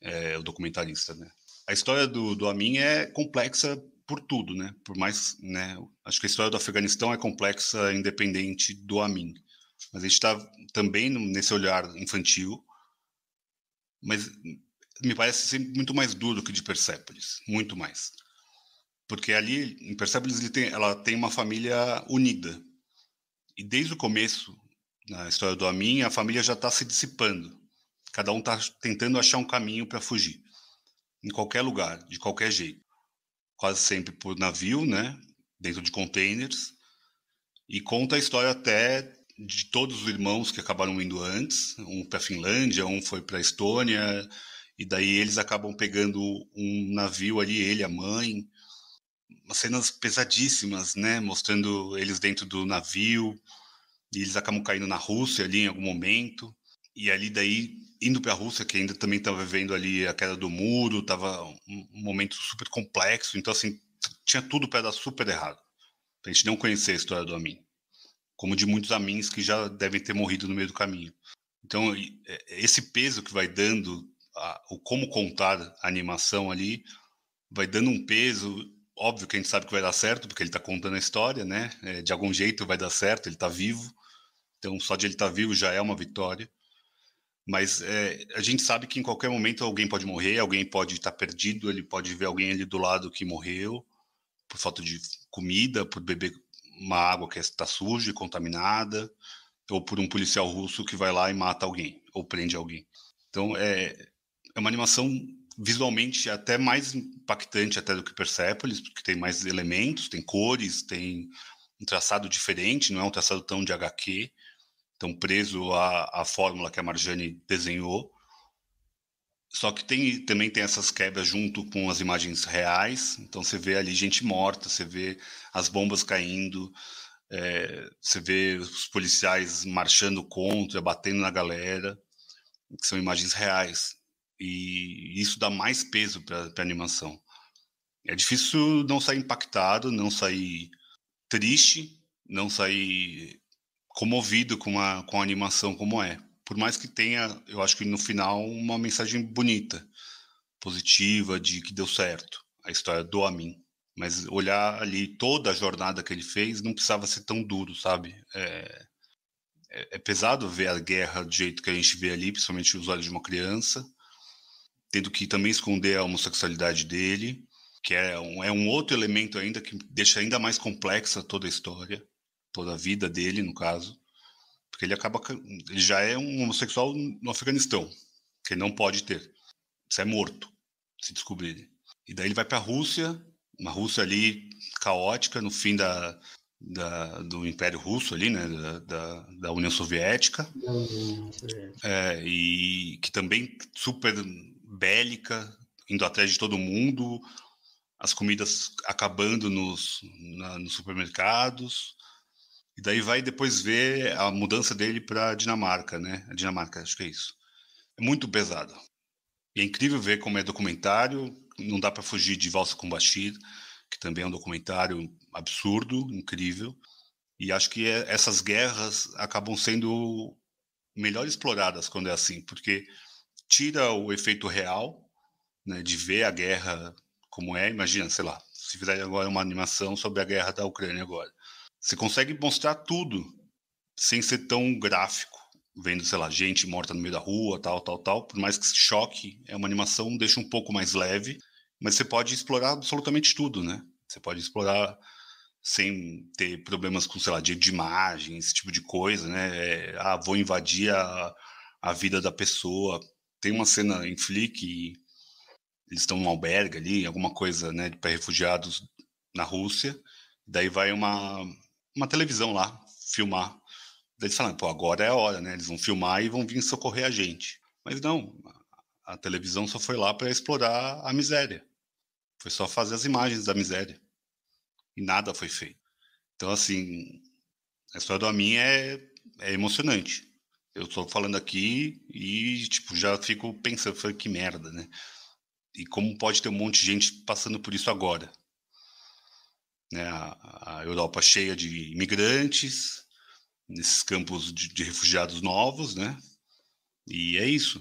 é, o documentarista, né? A história do, do Amin é complexa por tudo, né? Por mais, né? Acho que a história do Afeganistão é complexa independente do Amin. Mas a gente está também nesse olhar infantil, mas me parece sempre muito mais duro que de Persépolis, muito mais porque ali em Persepolis tem, ela tem uma família unida. E desde o começo, na história do Amin, a família já está se dissipando. Cada um está tentando achar um caminho para fugir, em qualquer lugar, de qualquer jeito. Quase sempre por navio, né? dentro de containers. E conta a história até de todos os irmãos que acabaram indo antes. Um para a Finlândia, um foi para a Estônia. E daí eles acabam pegando um navio ali, ele, a mãe cenas pesadíssimas, né? Mostrando eles dentro do navio, e eles acabam caindo na Rússia ali em algum momento. E ali daí indo para a Rússia, que ainda também estava vivendo ali a queda do muro, estava um, momento super complexo, então assim, tinha tudo para dar super errado. Pra gente não conhecer a história do Amin. Como de muitos Amins que já devem ter morrido no meio do caminho. Então, é, esse peso que vai dando, a, o como contar a animação ali, vai dando um peso óbvio que a gente sabe que vai dar certo, porque ele está contando a história, né? É, de algum jeito vai dar certo, ele está vivo. Então, só de ele estar tá vivo já é uma vitória. Mas é, a gente sabe que em qualquer momento alguém pode morrer, alguém pode estar tá perdido, ele pode ver alguém ali do lado que morreu por falta de comida, por beber uma água que está suja e contaminada, ou por um policial russo que vai lá e mata alguém, ou prende alguém. Então, é, é uma animação visualmente até mais impactante até do que Persepolis, porque tem mais elementos, tem cores, tem um traçado diferente, não é um traçado tão de HQ, tão preso à, à fórmula que a Marjane desenhou. Só que tem, também tem essas quebras junto com as imagens reais, então você vê ali gente morta, você vê as bombas caindo, é, você vê os policiais marchando contra, batendo na galera, que são imagens reais e isso dá mais peso para a animação. É difícil não sair impactado, não sair triste, não sair comovido com uma, com a animação como é. Por mais que tenha, eu acho que no final, uma mensagem bonita, positiva, de que deu certo. A história do Amin. Mas olhar ali toda a jornada que ele fez não precisava ser tão duro, sabe? É, é, é pesado ver a guerra do jeito que a gente vê ali, principalmente os olhos de uma criança, tendo que também esconder a homossexualidade dele, que é um, é um outro elemento ainda que deixa ainda mais complexa toda a história, toda a vida dele, no caso, porque ele acaba, ele já é um homossexual no Afeganistão, que ele não pode ter, isso é morto, se descobrirem. E daí ele vai para a Rússia, uma Rússia ali caótica no fim da, da, do Império Russo ali, né, da, da, da União Soviética, é, e que também super bélica, indo atrás de todo mundo, as comidas acabando nos, na, nos supermercados, e daí vai depois ver a mudança dele para Dinamarca, né? A Dinamarca, acho que é isso. É muito pesado. E é incrível ver como é documentário, não dá para fugir de Valsa com Bashir, que também é um documentário absurdo, incrível. E acho que é, essas guerras acabam sendo melhor exploradas quando é assim, porque tira o efeito real, né, de ver a guerra como é. Imagina, sei lá, se fizer agora uma animação sobre a guerra da Ucrânia agora, você consegue mostrar tudo sem ser tão gráfico, vendo, sei lá, gente morta no meio da rua, tal, tal, tal. Por mais que choque, é uma animação, deixa um pouco mais leve mas você pode explorar absolutamente tudo, né? Você pode explorar sem ter problemas com, sei lá, de, de imagem, esse tipo de coisa, né? É, ah, vou invadir a, a vida da pessoa. Tem uma cena em Flick e eles estão num albergue ali, alguma coisa, né, para refugiados na Rússia. Daí vai uma, uma televisão lá filmar. Daí eles falam, pô, agora é a hora, né? Eles vão filmar e vão vir socorrer a gente. Mas não, a televisão só foi lá para explorar a miséria. Foi só fazer as imagens da miséria. E nada foi feito. Então, assim, a história do Amin é, é emocionante. Eu estou falando aqui e, tipo, já fico pensando, que merda, né? E como pode ter um monte de gente passando por isso agora? Né? A, a Europa cheia de imigrantes, nesses campos de, de refugiados novos, né? E é isso.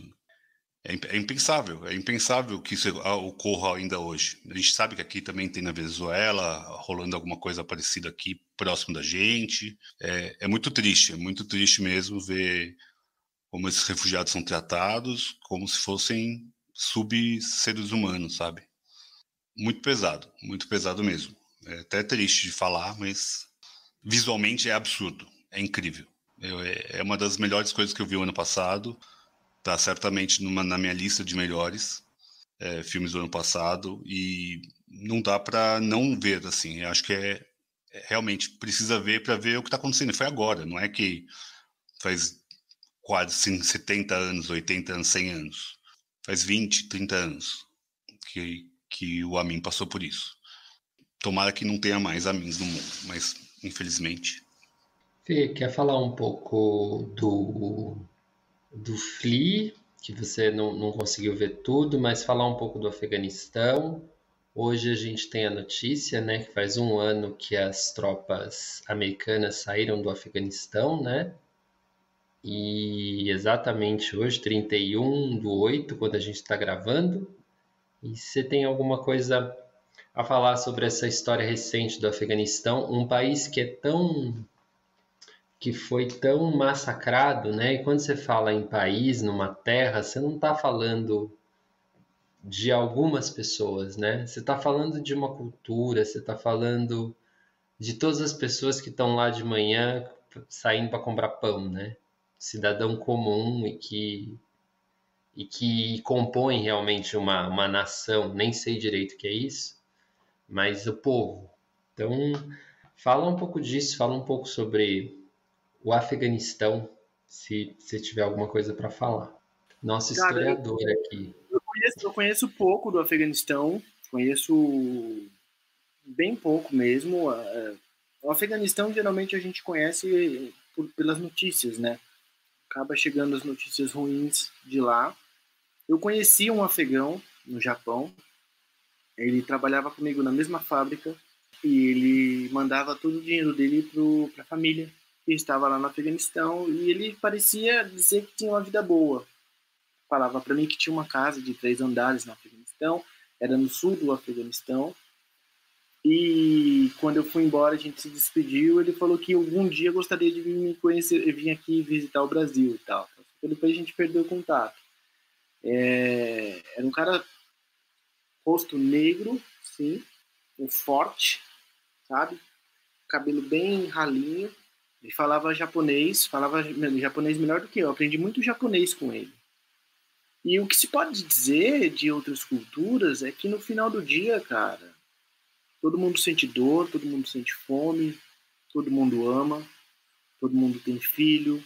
É, é, impensável, é impensável que isso ocorra ainda hoje. A gente sabe que aqui também tem na Venezuela, rolando alguma coisa parecida aqui, próximo da gente. É, é muito triste, é muito triste mesmo ver como esses refugiados são tratados como se fossem sub-seres humanos, sabe? Muito pesado, muito pesado mesmo. É até triste de falar, mas visualmente é absurdo, é incrível. É, é uma das melhores coisas que eu vi o ano passado tá certamente numa, na minha lista de melhores é, filmes do ano passado e não dá para não ver assim. Eu acho que é, é realmente precisa ver para ver o que está acontecendo. Foi agora, não é que faz quase 70 anos, 80 anos, 100 anos. Faz 20, 30 anos que, que o Amin passou por isso. Tomara que não tenha mais Amins no mundo, mas infelizmente. Fê, quer falar um pouco do do FLI, que você não, não conseguiu ver tudo, mas falar um pouco do Afeganistão. Hoje a gente tem a notícia, né, que faz um ano que as tropas americanas saíram do Afeganistão, né? E exatamente hoje, 31 do 8, quando a gente está gravando. E você tem alguma coisa a falar sobre essa história recente do Afeganistão, um país que é tão que foi tão massacrado, né? E quando você fala em país, numa terra, você não está falando de algumas pessoas, né? Você está falando de uma cultura, você está falando de todas as pessoas que estão lá de manhã saindo para comprar pão, né? Cidadão comum e que e que compõe realmente uma, uma nação, nem sei direito o que é isso, mas o povo. Então, fala um pouco disso, fala um pouco sobre o Afeganistão, se você tiver alguma coisa para falar. Nossa Cara, historiadora aqui. Eu conheço, eu conheço pouco do Afeganistão, conheço bem pouco mesmo. O Afeganistão geralmente a gente conhece por, pelas notícias, né? Acaba chegando as notícias ruins de lá. Eu conheci um afegão no Japão Ele trabalhava comigo na mesma fábrica e ele mandava todo o dinheiro dele para a família que estava lá no Afeganistão e ele parecia dizer que tinha uma vida boa. Falava para mim que tinha uma casa de três andares no Afeganistão, era no sul do Afeganistão. E quando eu fui embora, a gente se despediu. Ele falou que algum dia gostaria de vir me conhecer, vir aqui visitar o Brasil e tal. Depois a gente perdeu o contato. É, era um cara rosto negro, sim, um forte, sabe? Cabelo bem ralinho. Ele falava japonês, falava japonês melhor do que eu. Aprendi muito japonês com ele. E o que se pode dizer de outras culturas é que no final do dia, cara, todo mundo sente dor, todo mundo sente fome, todo mundo ama, todo mundo tem filho,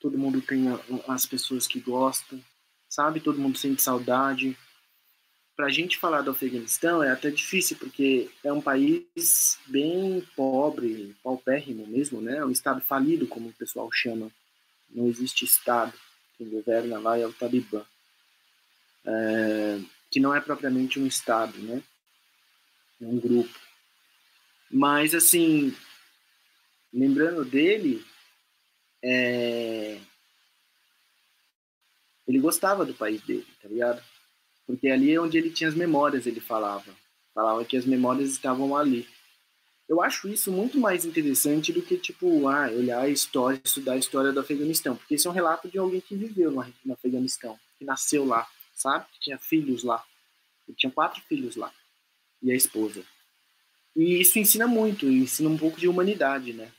todo mundo tem as pessoas que gostam, sabe? Todo mundo sente saudade para a gente falar do Afeganistão é até difícil, porque é um país bem pobre, paupérrimo mesmo, né? É um estado falido, como o pessoal chama. Não existe estado. Quem governa lá é o Talibã. É, que não é propriamente um estado, né? É um grupo. Mas, assim, lembrando dele, é... ele gostava do país dele, tá ligado? Porque ali é onde ele tinha as memórias, ele falava. Falava que as memórias estavam ali. Eu acho isso muito mais interessante do que, tipo, ah, olhar a história, estudar a história do Afeganistão, porque esse é um relato de alguém que viveu no, no Afeganistão, que nasceu lá, sabe? Que tinha filhos lá. Ele tinha quatro filhos lá. E a esposa. E isso ensina muito, ensina um pouco de humanidade, né?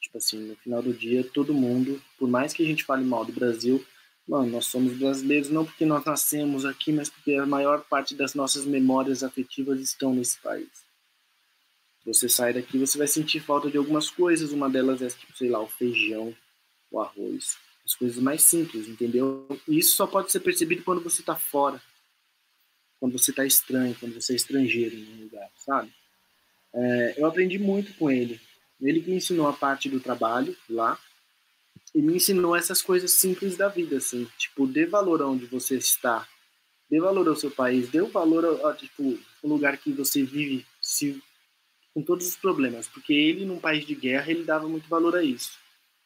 Tipo assim, no final do dia, todo mundo, por mais que a gente fale mal do Brasil, Mano, nós somos brasileiros não porque nós nascemos aqui, mas porque a maior parte das nossas memórias afetivas estão nesse país. Você sai daqui, você vai sentir falta de algumas coisas. Uma delas é, tipo, sei lá, o feijão, o arroz, as coisas mais simples, entendeu? E isso só pode ser percebido quando você está fora, quando você está estranho, quando você é estrangeiro em um lugar, sabe? É, eu aprendi muito com ele. Ele que me ensinou a parte do trabalho lá, e me ensinou essas coisas simples da vida, assim, tipo, dê valor aonde você está, dê valor ao seu país, dê valor ao, tipo, o lugar que você vive, se, com todos os problemas, porque ele, num país de guerra, ele dava muito valor a isso.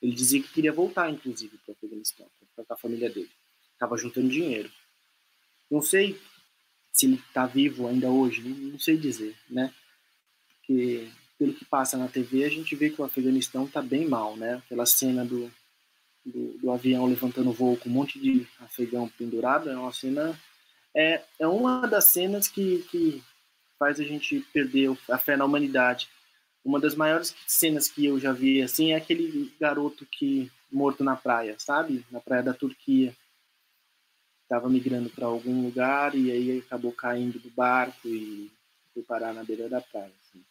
Ele dizia que queria voltar, inclusive, para o Afeganistão, para a família dele. Estava juntando dinheiro. Não sei se ele está vivo ainda hoje, não, não sei dizer, né? Porque pelo que passa na TV, a gente vê que o Afeganistão está bem mal, né? Aquela cena do, do, do, avião levantando voo com um monte de afegão pendurado, é uma cena. É, é uma das cenas que, que faz a gente perder a fé na humanidade. Uma das maiores cenas que eu já vi assim é aquele garoto que morto na praia, sabe? Na praia da Turquia. Estava migrando para algum lugar e aí acabou caindo do barco e foi parar na beira da praia. Assim.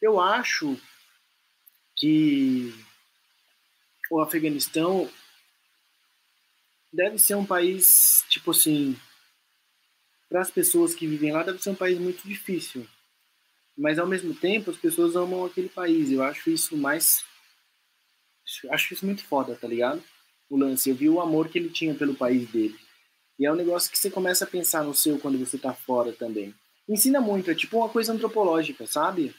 Eu acho que o Afeganistão deve ser um país, tipo assim, para as pessoas que vivem lá, deve ser um país muito difícil. Mas ao mesmo tempo, as pessoas amam aquele país. Eu acho isso mais. Acho isso muito foda, tá ligado? O lance. Eu vi o amor que ele tinha pelo país dele. E é um negócio que você começa a pensar no seu quando você tá fora também. Ensina muito, é tipo uma coisa antropológica, sabe?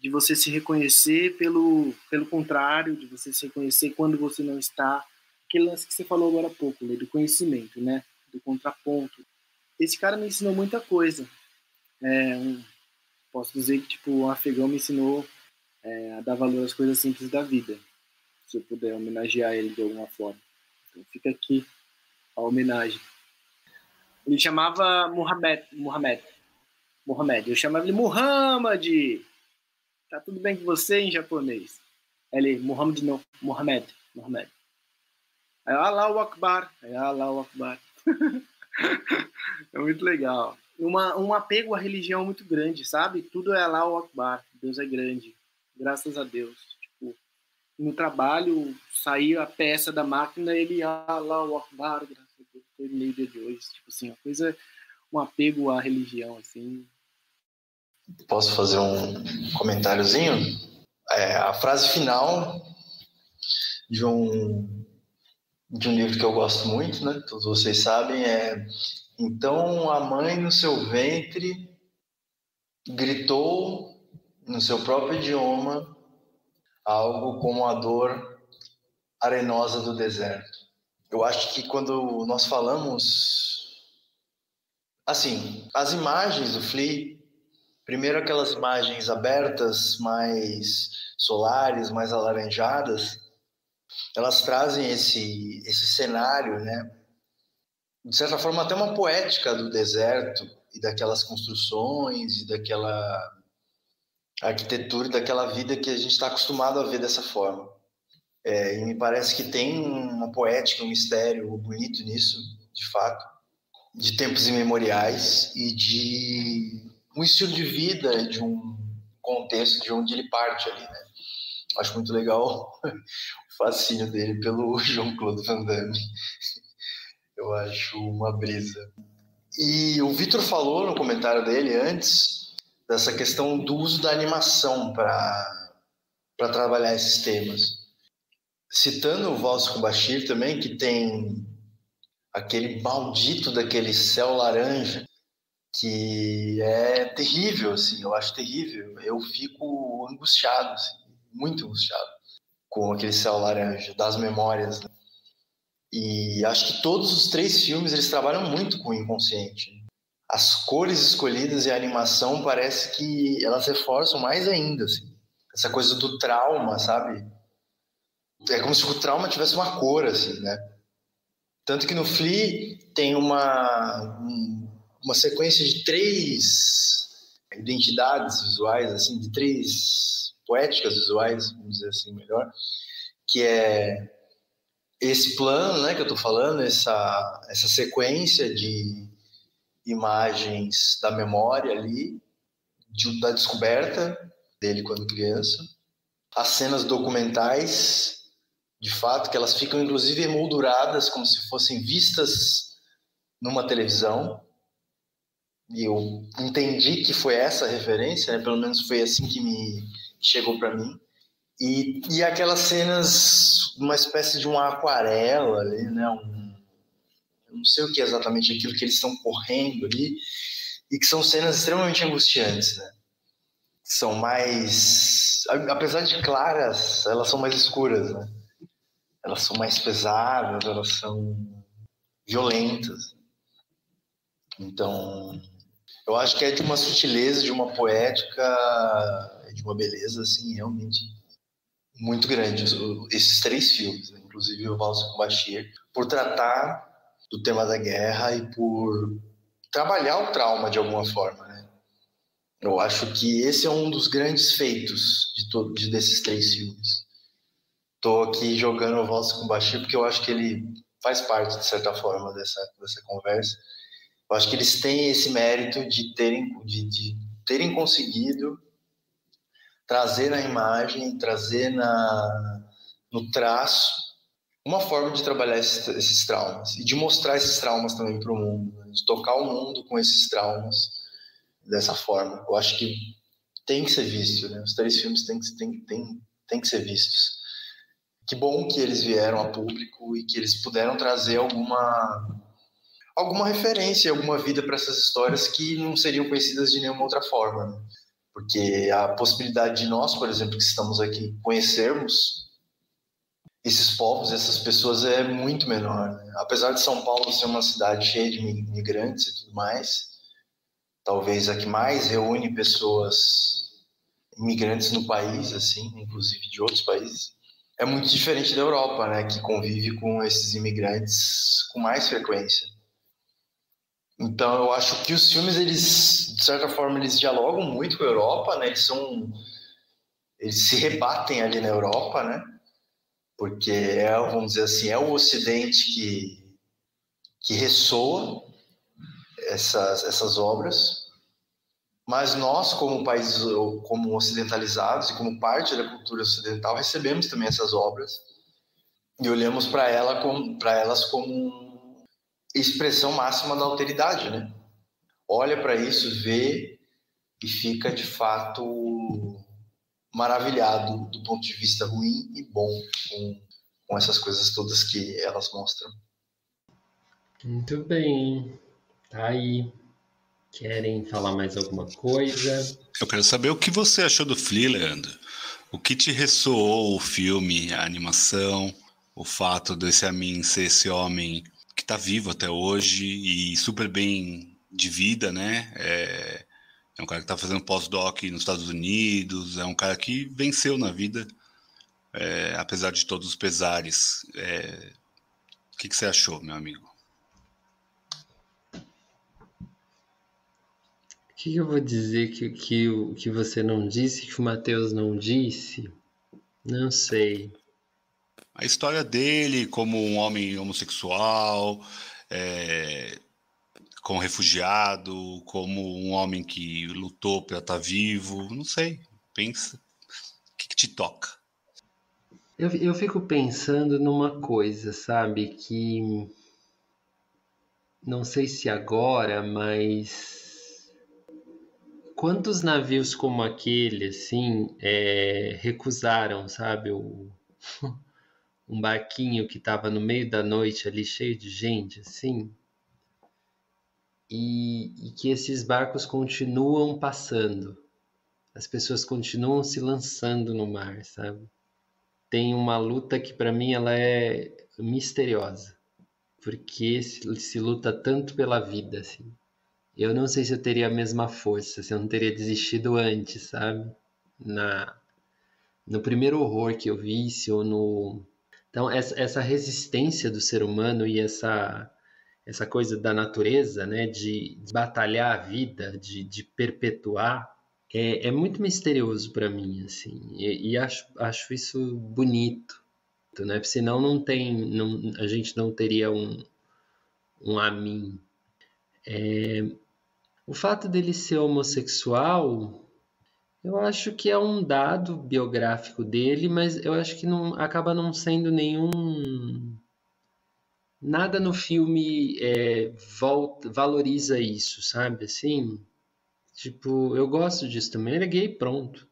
De você se reconhecer pelo, pelo contrário, de você se reconhecer quando você não está. Aquele lance que você falou agora há pouco, né, do conhecimento, né? Do contraponto. Esse cara me ensinou muita coisa. É, um, posso dizer que tipo, o afegão me ensinou é, a dar valor às coisas simples da vida. Se eu puder homenagear ele de alguma forma. Então fica aqui a homenagem. Ele chamava Muhammad. Muhammad. Muhammad. Eu chamava ele Muhammad. Tá tudo bem com você em japonês? Ele, Muhammad não, Muhammad, Muhammad. Aí, Allahu Akbar, aí, Allahu Akbar. é muito legal. Uma, um apego à religião muito grande, sabe? Tudo é Allahu Akbar, Deus é grande, graças a Deus. Tipo, no trabalho, sair a peça da máquina, ele, Allahu Akbar, graças a Deus, terminei o dia de hoje. Tipo assim, uma coisa, um apego à religião, assim, Posso fazer um comentáriozinho? É, a frase final de um, de um livro que eu gosto muito, né? Todos vocês sabem, é Então a mãe no seu ventre gritou no seu próprio idioma algo como a dor arenosa do deserto. Eu acho que quando nós falamos assim, as imagens do Flea, primeiro aquelas imagens abertas, mais solares, mais alaranjadas, elas trazem esse esse cenário, né? De certa forma até uma poética do deserto e daquelas construções e daquela arquitetura e daquela vida que a gente está acostumado a ver dessa forma. É, e me parece que tem uma poética, um mistério bonito nisso, de fato, de tempos imemoriais e de um estilo de vida, de um contexto de onde ele parte ali, né? Acho muito legal o fascínio dele pelo Jean-Claude Van Damme. Eu acho uma brisa. E o Vitor falou no comentário dele antes dessa questão do uso da animação para trabalhar esses temas citando o Valso com Bashir também, que tem aquele maldito daquele céu laranja, que é terrível, assim, eu acho terrível. Eu fico angustiado, assim, muito angustiado com aquele céu laranja, das memórias. Né? E acho que todos os três filmes eles trabalham muito com o inconsciente. As cores escolhidas e a animação parece que elas reforçam mais ainda, assim. Essa coisa do trauma, sabe? é como se o trauma tivesse uma cor, assim, né? Tanto que no Flea tem uma, uma sequência de três identidades visuais, assim, de três poéticas visuais, vamos dizer assim melhor, que é esse plano, né, que eu estou falando, essa, essa sequência de imagens da memória ali, de, da descoberta dele quando criança, as cenas documentais de fato, que elas ficam inclusive emolduradas como se fossem vistas numa televisão. E eu entendi que foi essa referência, né? pelo menos foi assim que me chegou para mim. E, e aquelas cenas, uma espécie de uma aquarela ali, né? Um, não sei o que é exatamente aquilo que eles estão correndo ali, e que são cenas extremamente angustiantes, né? São mais, apesar de claras, elas são mais escuras, né? elas são mais pesadas, elas são violentas. Então, eu acho que é de uma sutileza, de uma poética, de uma beleza, assim, realmente muito grande. Esses três filmes, né? inclusive o Valsa com Bashir, por tratar do tema da guerra e por trabalhar o trauma de alguma forma, né? Eu acho que esse é um dos grandes feitos de, todo, de desses três filmes. Tô aqui jogando o Valsa com Bashir porque eu acho que ele faz parte, de certa forma, dessa, dessa conversa. Eu acho que eles têm esse mérito de terem, de, de terem conseguido trazer na imagem, trazer na, no traço, uma forma de trabalhar esses, esses traumas e de mostrar esses traumas também para o mundo, né? de tocar o mundo com esses traumas dessa forma. Eu acho que tem que ser visto, né? Os três filmes têm que, têm, têm, têm que ser vistos que bom que eles vieram a público e que eles puderam trazer alguma alguma referência, alguma vida para essas histórias que não seriam conhecidas de nenhuma outra forma. Né? Porque a possibilidade de nós, por exemplo, que estamos aqui, conhecermos esses povos, essas pessoas é muito menor. Né? Apesar de São Paulo ser uma cidade cheia de imigrantes e tudo mais, talvez a que mais reúne pessoas imigrantes no país, assim, inclusive de outros países, é muito diferente da Europa, né, que convive com esses imigrantes com mais frequência. Então eu acho que os filmes eles de certa forma eles dialogam muito com a Europa, né? Eles são eles se rebatem ali na Europa, né? Porque é, vamos dizer assim, é o Ocidente que que ressoa essas essas obras mas nós, como países como ocidentalizados e como parte da cultura ocidental, recebemos também essas obras e olhamos para ela para elas como expressão máxima da alteridade, né? Olha para isso, vê e fica de fato maravilhado do ponto de vista ruim e bom com, com essas coisas todas que elas mostram. Muito bem. Tá aí. Querem falar mais alguma coisa? Eu quero saber o que você achou do Flea, Leandro. O que te ressoou o filme, a animação, o fato desse Amin ser esse homem que está vivo até hoje e super bem de vida, né? É, é um cara que está fazendo pós-doc nos Estados Unidos, é um cara que venceu na vida, é, apesar de todos os pesares. É, o que, que você achou, meu amigo? O que, que eu vou dizer que, que, que você não disse, que o Matheus não disse? Não sei. A história dele como um homem homossexual, é, como refugiado, como um homem que lutou para estar tá vivo, não sei. Pensa. O que, que te toca? Eu, eu fico pensando numa coisa, sabe? Que. Não sei se agora, mas. Quantos navios como aquele, assim, é, recusaram, sabe? O, um barquinho que estava no meio da noite ali, cheio de gente, assim e, e que esses barcos continuam passando. As pessoas continuam se lançando no mar, sabe? Tem uma luta que para mim ela é misteriosa, porque se, se luta tanto pela vida, assim. Eu não sei se eu teria a mesma força, se eu não teria desistido antes, sabe? Na no primeiro horror que eu vi, se ou no então essa, resistência do ser humano e essa essa coisa da natureza, né, de, de batalhar a vida, de, de perpetuar, é, é, muito misterioso para mim, assim, e, e, acho, acho isso bonito, né, porque senão não tem, não, a gente não teria um, um a mim. É, o fato dele ser homossexual, eu acho que é um dado biográfico dele, mas eu acho que não acaba não sendo nenhum nada no filme é, volta, valoriza isso, sabe? Assim, tipo, eu gosto disso também. Ele é gay, pronto.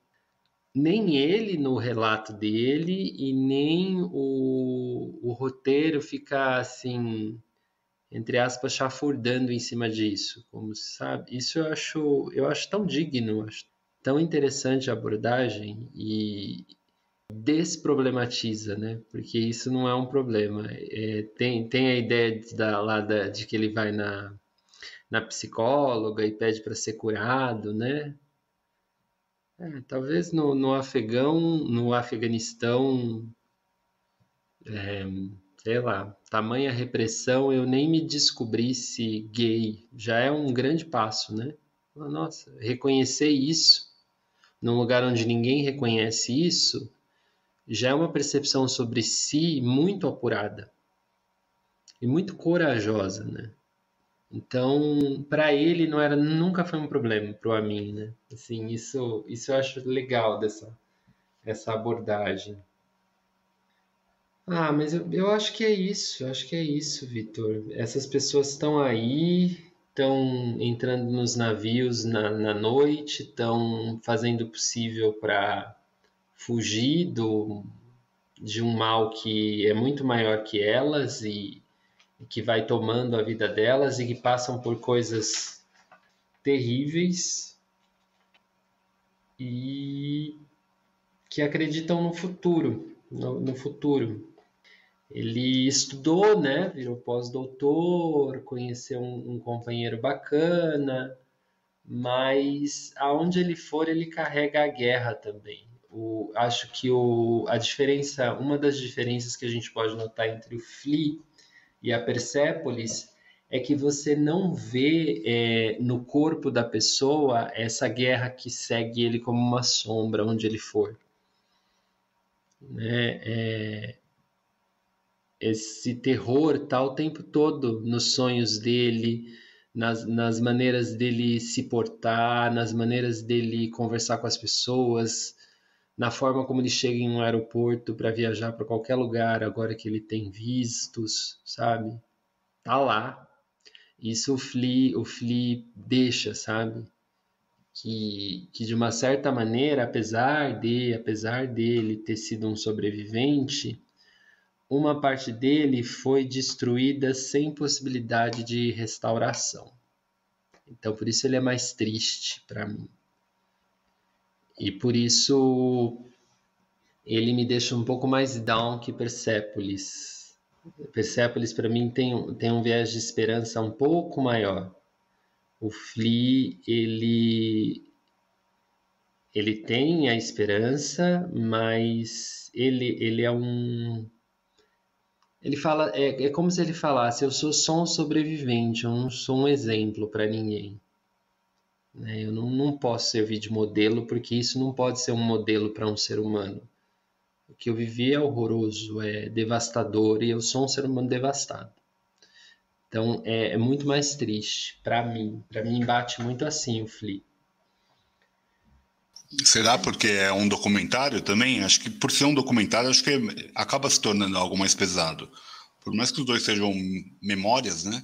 Nem ele no relato dele e nem o, o roteiro fica assim, entre aspas, chafurdando em cima disso, como se sabe. Isso eu acho, eu acho tão digno, acho tão interessante a abordagem e, desproblematiza, né? Porque isso não é um problema. É, tem, tem a ideia de, da, lá da, de que ele vai na, na psicóloga e pede para ser curado, né? É, talvez no, no Afegão, no Afeganistão, é, sei lá, tamanha repressão, eu nem me descobrisse gay. Já é um grande passo, né? Nossa, reconhecer isso num lugar onde ninguém reconhece isso já é uma percepção sobre si muito apurada e muito corajosa, né? Então, para ele não era nunca foi um problema para o Amin, né? Assim, isso isso eu acho legal dessa essa abordagem. Ah, mas eu, eu acho que é isso, acho que é isso, Vitor. Essas pessoas estão aí, estão entrando nos navios na, na noite, estão fazendo o possível para fugir do, de um mal que é muito maior que elas e, que vai tomando a vida delas e que passam por coisas terríveis e que acreditam no futuro, no, no futuro. Ele estudou, né? Virou pós-doutor, conheceu um, um, companheiro bacana, mas aonde ele for, ele carrega a guerra também o, acho que o, a diferença, uma das diferenças que a gente pode notar entre o Flea e a Persepolis é que você não vê é, no corpo da pessoa essa guerra que segue ele como uma sombra onde ele for. Né? É, esse terror está o tempo todo nos sonhos dele, nas, nas maneiras dele se portar, nas maneiras dele conversar com as pessoas, na forma como ele chega em um aeroporto para viajar para qualquer lugar, agora que ele tem vistos, sabe? Tá lá. Isso o Flea, o Flea deixa, sabe? Que, que de uma certa maneira, apesar de, apesar dele ter sido um sobrevivente, uma parte dele foi destruída sem possibilidade de restauração. Então por isso ele é mais triste para mim. E por isso ele me deixa um pouco mais down que Persepolis. Persepolis para mim tem, tem um viés de esperança um pouco maior. O Flea, ele ele tem a esperança, mas ele ele é um ele fala é, é como se ele falasse eu sou só um sobrevivente, eu não sou um exemplo para ninguém. Né? Eu não, não posso servir de modelo porque isso não pode ser um modelo para um ser humano. O que eu vivi é horroroso, é devastador e eu sou um ser humano devastado. Então é, é muito mais triste para mim. Para mim bate muito assim o Flea. Será porque é um documentário também? Acho que por ser um documentário, acho que acaba se tornando algo mais pesado. Por mais que os dois sejam memórias, né?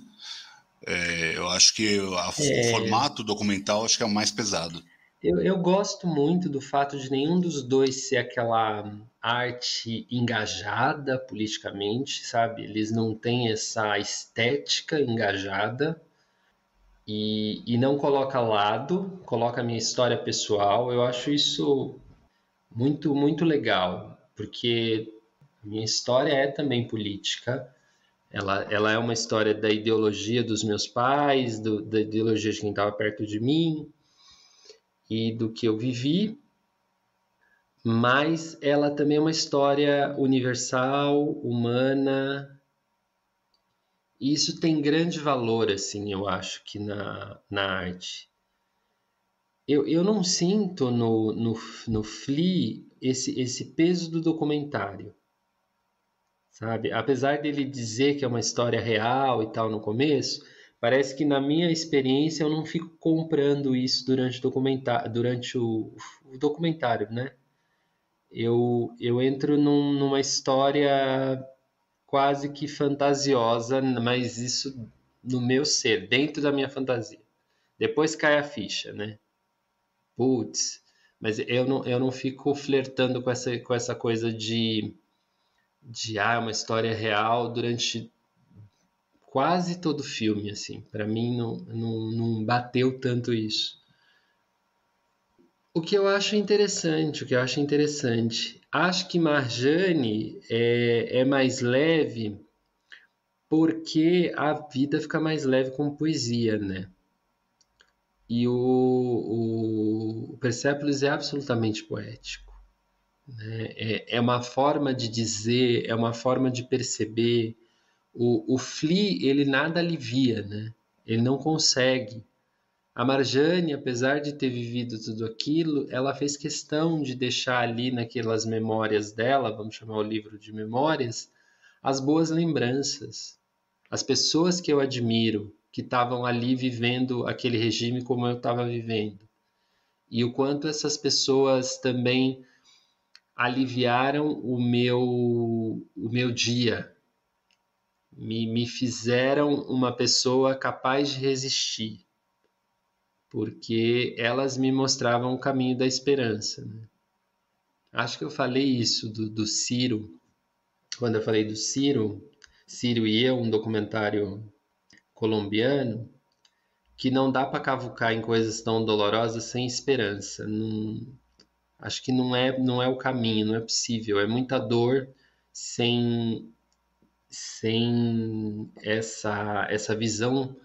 É, eu acho que a, é... o formato documental acho que é o mais pesado. Eu, eu gosto muito do fato de nenhum dos dois ser aquela arte engajada politicamente, sabe? Eles não têm essa estética engajada e, e não coloca lado, coloca a minha história pessoal. Eu acho isso muito, muito legal, porque minha história é também política. Ela, ela é uma história da ideologia dos meus pais, do, da ideologia de quem estava perto de mim e do que eu vivi, mas ela também é uma história universal, humana, e isso tem grande valor, assim, eu acho que na, na arte. Eu, eu não sinto no, no, no Flea esse, esse peso do documentário, sabe? Apesar dele dizer que é uma história real e tal no começo, parece que na minha experiência eu não fico comprando isso durante o documentário, durante o, o documentário, né? Eu, eu entro num, numa história quase que fantasiosa, mas isso no meu ser, dentro da minha fantasia. Depois cai a ficha, né? Putz, mas eu não, eu não fico flertando com essa, com essa coisa de, de ah, uma história real durante quase todo o filme, assim. Para mim não, não, não bateu tanto isso. O que eu acho interessante, o que eu acho interessante Acho que Marjane é, é mais leve porque a vida fica mais leve com poesia, né? E o, o, o Persepolis é absolutamente poético. Né? É, é uma forma de dizer, é uma forma de perceber. O, o Flea, ele nada alivia, né? Ele não consegue a Marjane, apesar de ter vivido tudo aquilo, ela fez questão de deixar ali naquelas memórias dela, vamos chamar o livro de memórias, as boas lembranças, as pessoas que eu admiro, que estavam ali vivendo aquele regime como eu estava vivendo. E o quanto essas pessoas também aliviaram o meu, o meu dia, me, me fizeram uma pessoa capaz de resistir porque elas me mostravam o caminho da esperança. Né? Acho que eu falei isso do, do Ciro, quando eu falei do Ciro, Ciro e eu, um documentário colombiano, que não dá para cavucar em coisas tão dolorosas sem esperança. Não, acho que não é, não é o caminho, não é possível. É muita dor sem, sem essa, essa visão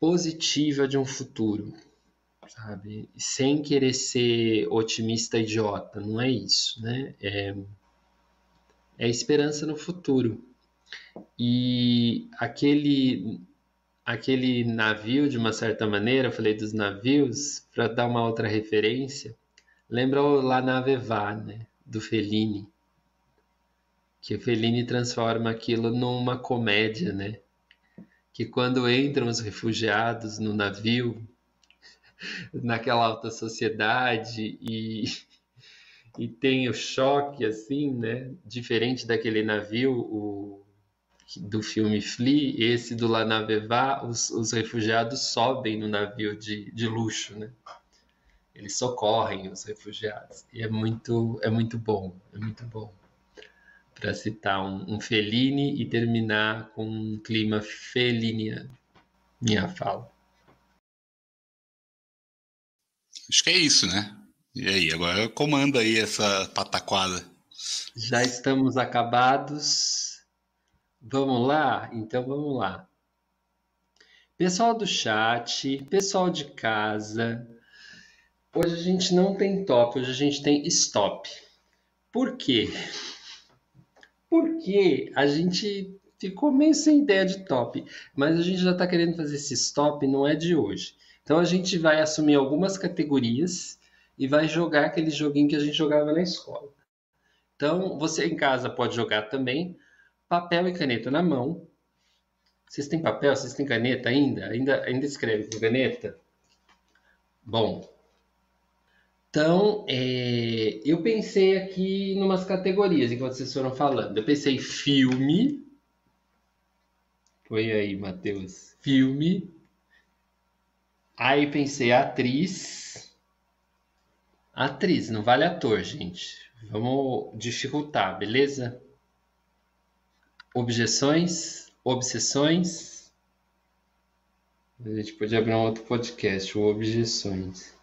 positiva de um futuro, sabe? Sem querer ser otimista idiota, não é isso, né? É, é esperança no futuro. E aquele aquele navio, de uma certa maneira, eu falei dos navios, para dar uma outra referência, lembra o La Nave Va, né? Do Fellini. Que o Fellini transforma aquilo numa comédia, né? Que quando entram os refugiados no navio, naquela alta sociedade e, e tem o choque assim, né? Diferente daquele navio o, do filme Flea, esse do La Naveva, os, os refugiados sobem no navio de, de luxo, né? Eles socorrem os refugiados e é muito é muito bom, é muito bom para citar um, um Fellini e terminar com um clima feliniano. Minha fala. Acho que é isso, né? E aí, agora comanda aí essa pataquada. Já estamos acabados. Vamos lá? Então vamos lá. Pessoal do chat, pessoal de casa. Hoje a gente não tem top, hoje a gente tem stop. Por quê? Porque a gente ficou meio sem ideia de top, mas a gente já está querendo fazer esse stop, não é de hoje. Então a gente vai assumir algumas categorias e vai jogar aquele joguinho que a gente jogava na escola. Então você em casa pode jogar também, papel e caneta na mão. Vocês têm papel? Vocês têm caneta ainda? Ainda, ainda escreve com caneta? Bom, então, é, eu pensei aqui em umas categorias enquanto vocês foram falando. Eu pensei filme. Põe aí, Matheus. Filme. Aí pensei atriz. Atriz, não vale ator, gente. Vamos dificultar, beleza? Objeções, obsessões. A gente pode abrir um outro podcast, o Objeções.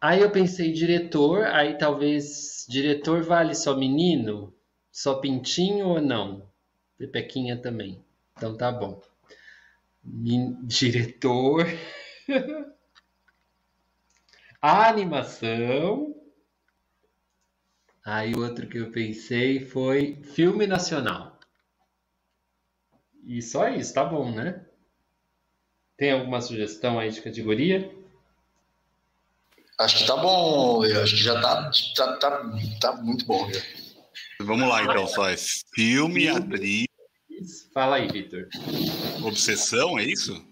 Aí eu pensei diretor, aí talvez diretor vale só menino, só pintinho ou não? Pepequinha também. Então tá bom. Min diretor. A animação. Aí outro que eu pensei foi filme nacional. E só isso, tá bom, né? Tem alguma sugestão aí de categoria? Acho que tá bom, eu acho que já tá, tá, tá, tá muito bom. Já. Vamos lá então, só. É filme, atriz. Fala aí, Vitor. Obsessão, é isso?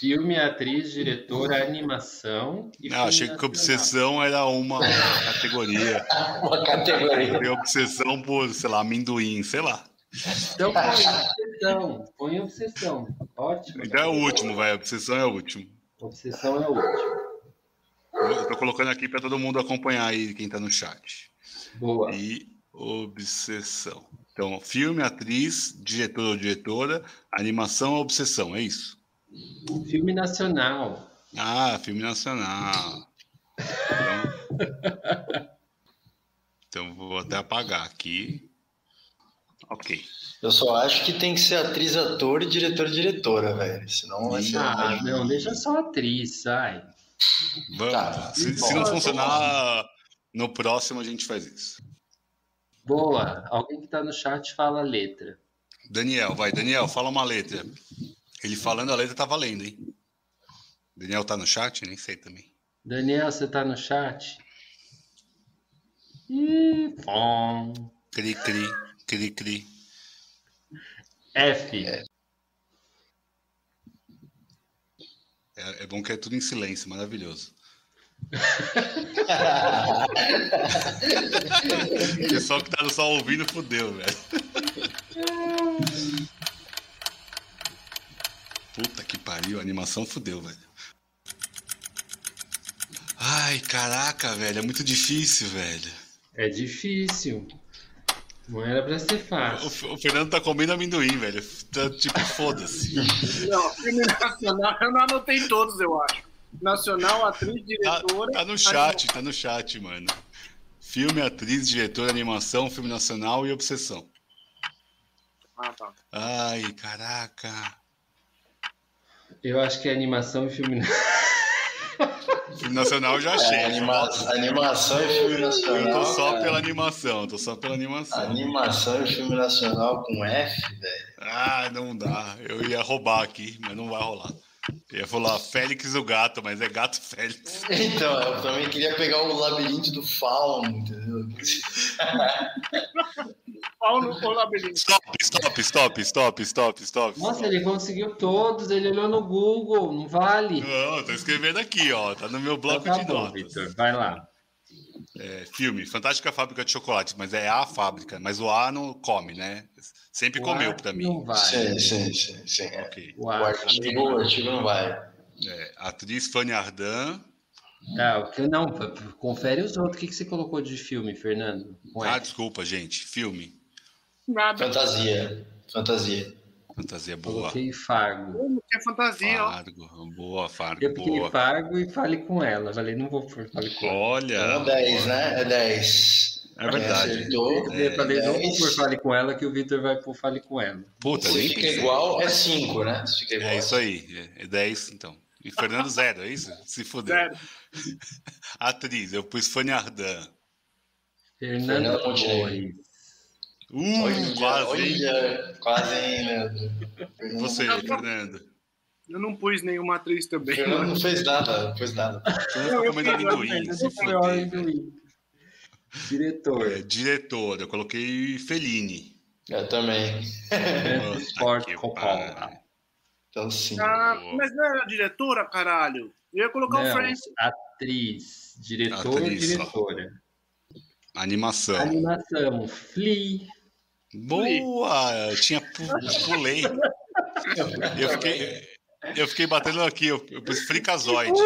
Filme, atriz, diretora, animação. E Não, achei que obsessão era uma categoria. uma categoria. Tem obsessão por, sei lá, amendoim, sei lá. Então põe obsessão. Põe obsessão. Ótimo. Então é o último, vai. Obsessão é o último. Obsessão é o último. Eu tô colocando aqui para todo mundo acompanhar aí, quem tá no chat. Boa. E obsessão. Então, filme, atriz, diretor ou diretora, animação ou obsessão, é isso? Filme nacional. Ah, filme nacional. Então, então vou até apagar aqui. Ok. Eu só acho que tem que ser atriz, ator e diretor diretora, velho. Senão vai ser. Ah, não, deixa só atriz, sai. Vamos. Tá, se, se, não funcionar, no próximo a gente faz isso. Boa. Alguém que está no chat fala a letra. Daniel, vai. Daniel, fala uma letra. Ele falando a letra tá valendo, hein? Daniel tá no chat? Nem sei também. Daniel, você tá no chat? Ih, bom. Cri, cri, cri, cri. F. É. É, é bom que é tudo em silêncio, maravilhoso. o pessoal que tá só ouvindo fudeu, velho. Puta que pariu, a animação fudeu, velho. Ai, caraca, velho, é muito difícil, velho. É difícil. Não era pra ser fácil. O, o Fernando tá comendo amendoim, velho. Tá, tipo, foda-se. Não, filme nacional, eu não anotei todos, eu acho. Nacional, atriz, tá, diretora. Tá, tá no chat, tá no chat, mano. Filme, atriz, diretora, animação, filme nacional e obsessão. Ah, tá. Ai, caraca. Eu acho que é animação e filme nacional. Filme nacional já achei. É, anima animação e filme nacional. Eu tô só pela animação, tô só pela animação. Animação e filme nacional com F, velho. Ah, não dá. Eu ia roubar aqui, mas não vai rolar. Eu ia falar Félix o gato, mas é gato Félix. Então, eu também queria pegar o labirinto do fauno, entendeu? Fauno ou labirinto? Stop, stop, stop, stop, stop, stop. Nossa, ele conseguiu todos, ele olhou no Google, não vale? Não, tô escrevendo aqui, ó, tá no meu bloco então, tá de bom, notas. Victor, vai lá. É, filme, Fantástica Fábrica de Chocolates, mas é a fábrica, mas o A não come, né? Sempre o comeu para mim. Não vai. Sim, sim, sim. sim. Okay. O, o, artigo, o artigo não vai. É, atriz Fanny Ardant. Tá, não, confere os outros. O que, que você colocou de filme, Fernando? ah, desculpa, gente. Filme. Fantasia. Fantasia. Fantasia boa. Coloquei Fargo. Como que é fantasia, ó. Fargo, boa, Fargo, Eu fiquei boa. Fargo e fale com ela. Falei, não vou fale com ela. Olha, Então, 10, né? É 10. É verdade. Acertou. Eu falei, não vou 10. por fale com ela, que o Vitor vai por fale com ela. Puta, Se fica pensei. igual, é 5, né? Se fica igual. É isso aí, é 10 então. E Fernando zero, é isso? Se fuder. Sério. Atriz, eu pus Fanny Fernanda Montenegro. Torres. Uh, Olha, quase, olha, quase, hein, Leandro? Você, Fernando. Eu não pus nenhuma atriz também. Fernando não fez nada, não fez nada. Eu tá comendo amendoim, se fuder. Diretor. É, diretor, eu coloquei Fellini. Eu também. Francis que Coppola. Então, sim. Ah, mas não era diretora, caralho. Eu ia colocar o Não, Frank. atriz. Diretor Atriz, ó. diretora? Animação. Animação. Flea. Boa! Eu tinha pu- pulei. Eu fiquei, eu fiquei batendo aqui, eu, eu pus Fricazoide.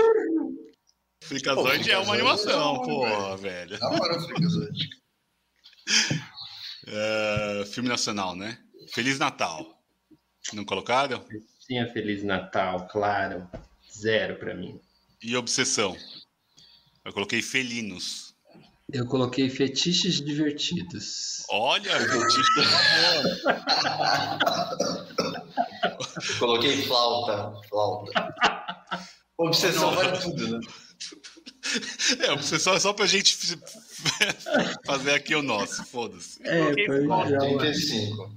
Fricazoide é uma animação, porra, velho. Da hora, Freakazoid. É, filme nacional, né? Feliz Natal. Não colocaram? Tinha Feliz Natal, claro. Zero pra mim. E Obsessão? Eu coloquei Felinos. Eu coloquei fetiches divertidos. Olha, fetiche. Eu Coloquei flauta. Flauta. Obsessão vale tudo, né? É, é só pra gente fazer aqui o nosso, foda-se. É, foi flauta. já. 35.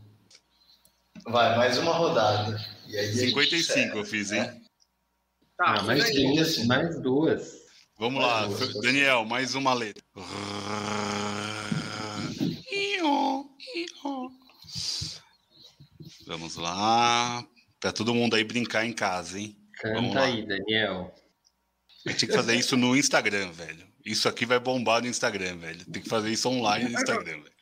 Vai, mais uma rodada. E aí a gente 55 eu fiz, né? hein? Tá, Ah, mais mas duas, mais duas. Vamos Mais lá, duas. Daniel, mais uma letra. Vamos lá. Pra todo mundo aí brincar em casa, hein? Vamos Canta lá. aí, Daniel. Gente tem que fazer isso no Instagram, velho. Isso aqui vai bombar no Instagram, velho. Tem que fazer isso online no Instagram, velho.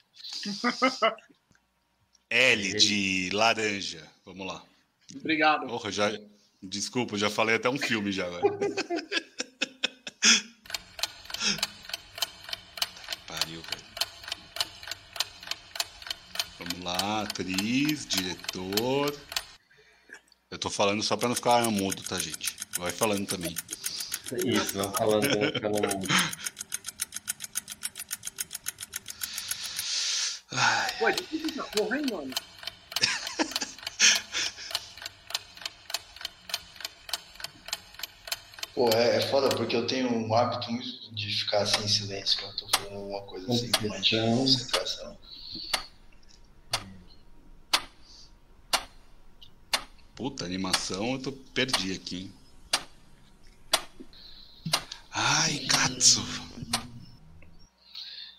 L de laranja. Vamos lá. Obrigado. Já. Desculpa, já falei até um filme já, velho. Pariu, velho. Vamos lá, atriz, diretor. Eu tô falando só pra não ficar mudo, tá, gente? Vai falando também. Isso, vamos falando não... Ai, Pô, é difícil essa porra, hein, mano? Pô, é, é foda porque eu tenho um hábito muito de ficar assim em silêncio quando eu tô falando alguma coisa assim, com uma Concentração. concentração. puta, animação eu tô perdi aqui, hein? Ai, Katsu.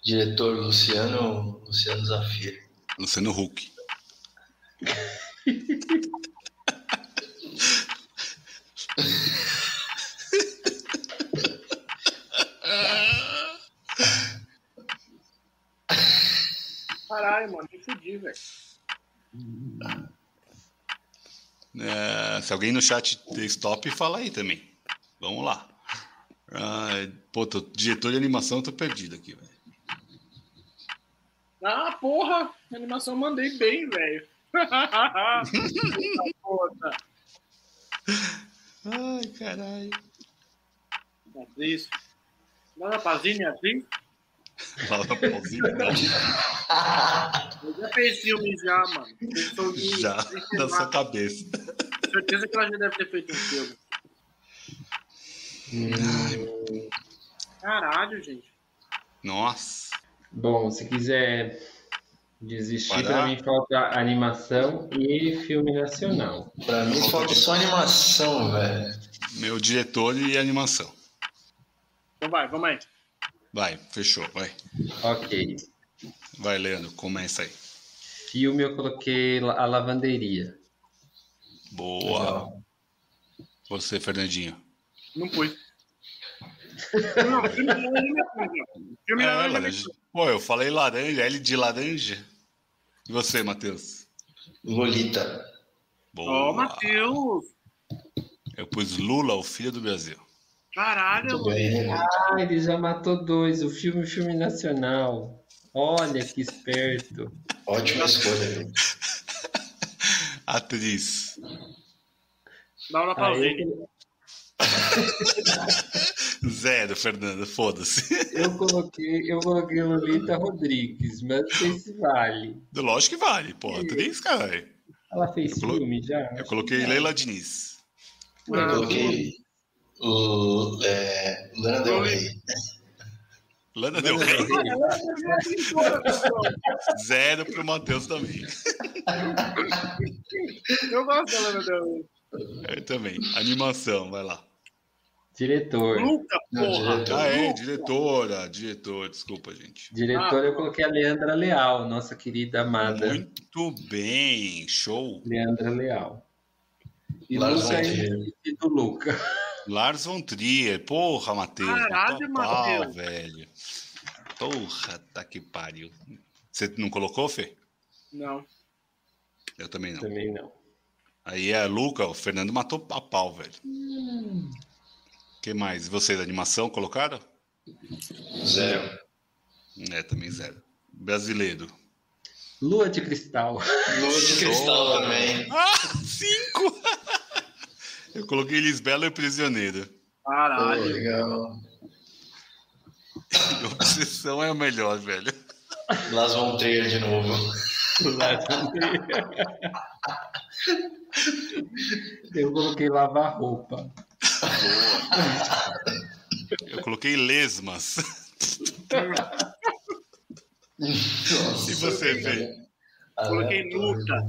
Diretor Luciano, Luciano Zafir. Luciano Huck. Caralho, mano, me fudi, velho. É, se alguém no chat der stop, fala aí também. Vamos lá. Ai, pô, tô, diretor de animação, eu tô perdido aqui, velho. Ah, porra! A animação eu mandei bem, velho. Ai, caralho. atriz. Laura Pazini, atriz? Fala pauzinho, não. Eu já fez filme já, mano. Já, na sua cabeça. certeza que ela já deve ter feito um filme. Caralho, gente. Nossa. Bom, se quiser desistir, lá. mim falta animação e filme nacional. Pra mim falta só animação, velho. Meu diretor e animação. Então vai, vamos aí. Vai, fechou, vai. Ok. Vai, Leandro, começa aí. Filme eu coloquei A Lavanderia. Boa. Legal. Você, Fernandinho. Não pus. Não, filme laranja pus. Filme É, laranja laranja. pus. Pô, eu falei laranja, L de laranja. E você, Matheus? Lolita. Boa. Ó, Matheus. Eu pus Lula, o filho do Brasil. Caralho, Muito bem. Ah, ele já matou dois. O filme, filme nacional. Olha que esperto. Ótima escolha? Atriz. Laura Pausini. Zero, Fernando, foda-se. Eu coloquei, eu coloquei Lolita Rodrigues, mas não sei se vale. Lógico que vale, pô. Atriz, caralho. Ela fez Eu colo- filme já? Eu coloquei Leila Diniz. Eu coloquei o, é, Lana Del Rey. Lana Del Rey. Zero pro Matheus também. Eu gosto da Lana Del Rey. Eu também. Animação, vai lá. Diretor. Luca, Não, porra. diretor. Ah, é, diretora, diretor, desculpa, gente. Diretor, eu coloquei a Leandra Leal, nossa querida amada. Muito bem, show. Leandra Leal. E Lars Luca e do Luca. Lars von Trier, porra, Matheus. Caralho, Matheus. velho. Porra, tá que pariu. Você não colocou, Fê? Não. Eu também não. Também não. Aí é Luca, o Fernando matou a pau, velho. O que mais? Vocês, animação, colocaram? Zero. É, também zero. Brasileiro. Lua de Cristal. Lua de Cristal também. Ah, cinco! Eu coloquei Lisbela e Prisioneira. Pô, Caralho. legal. E Obsessão é o melhor, velho. Las Trier de novo. Eu coloquei lavar roupa. Eu coloquei Lesmas. Nossa, E você, Fê? Coloquei aleatório. luta.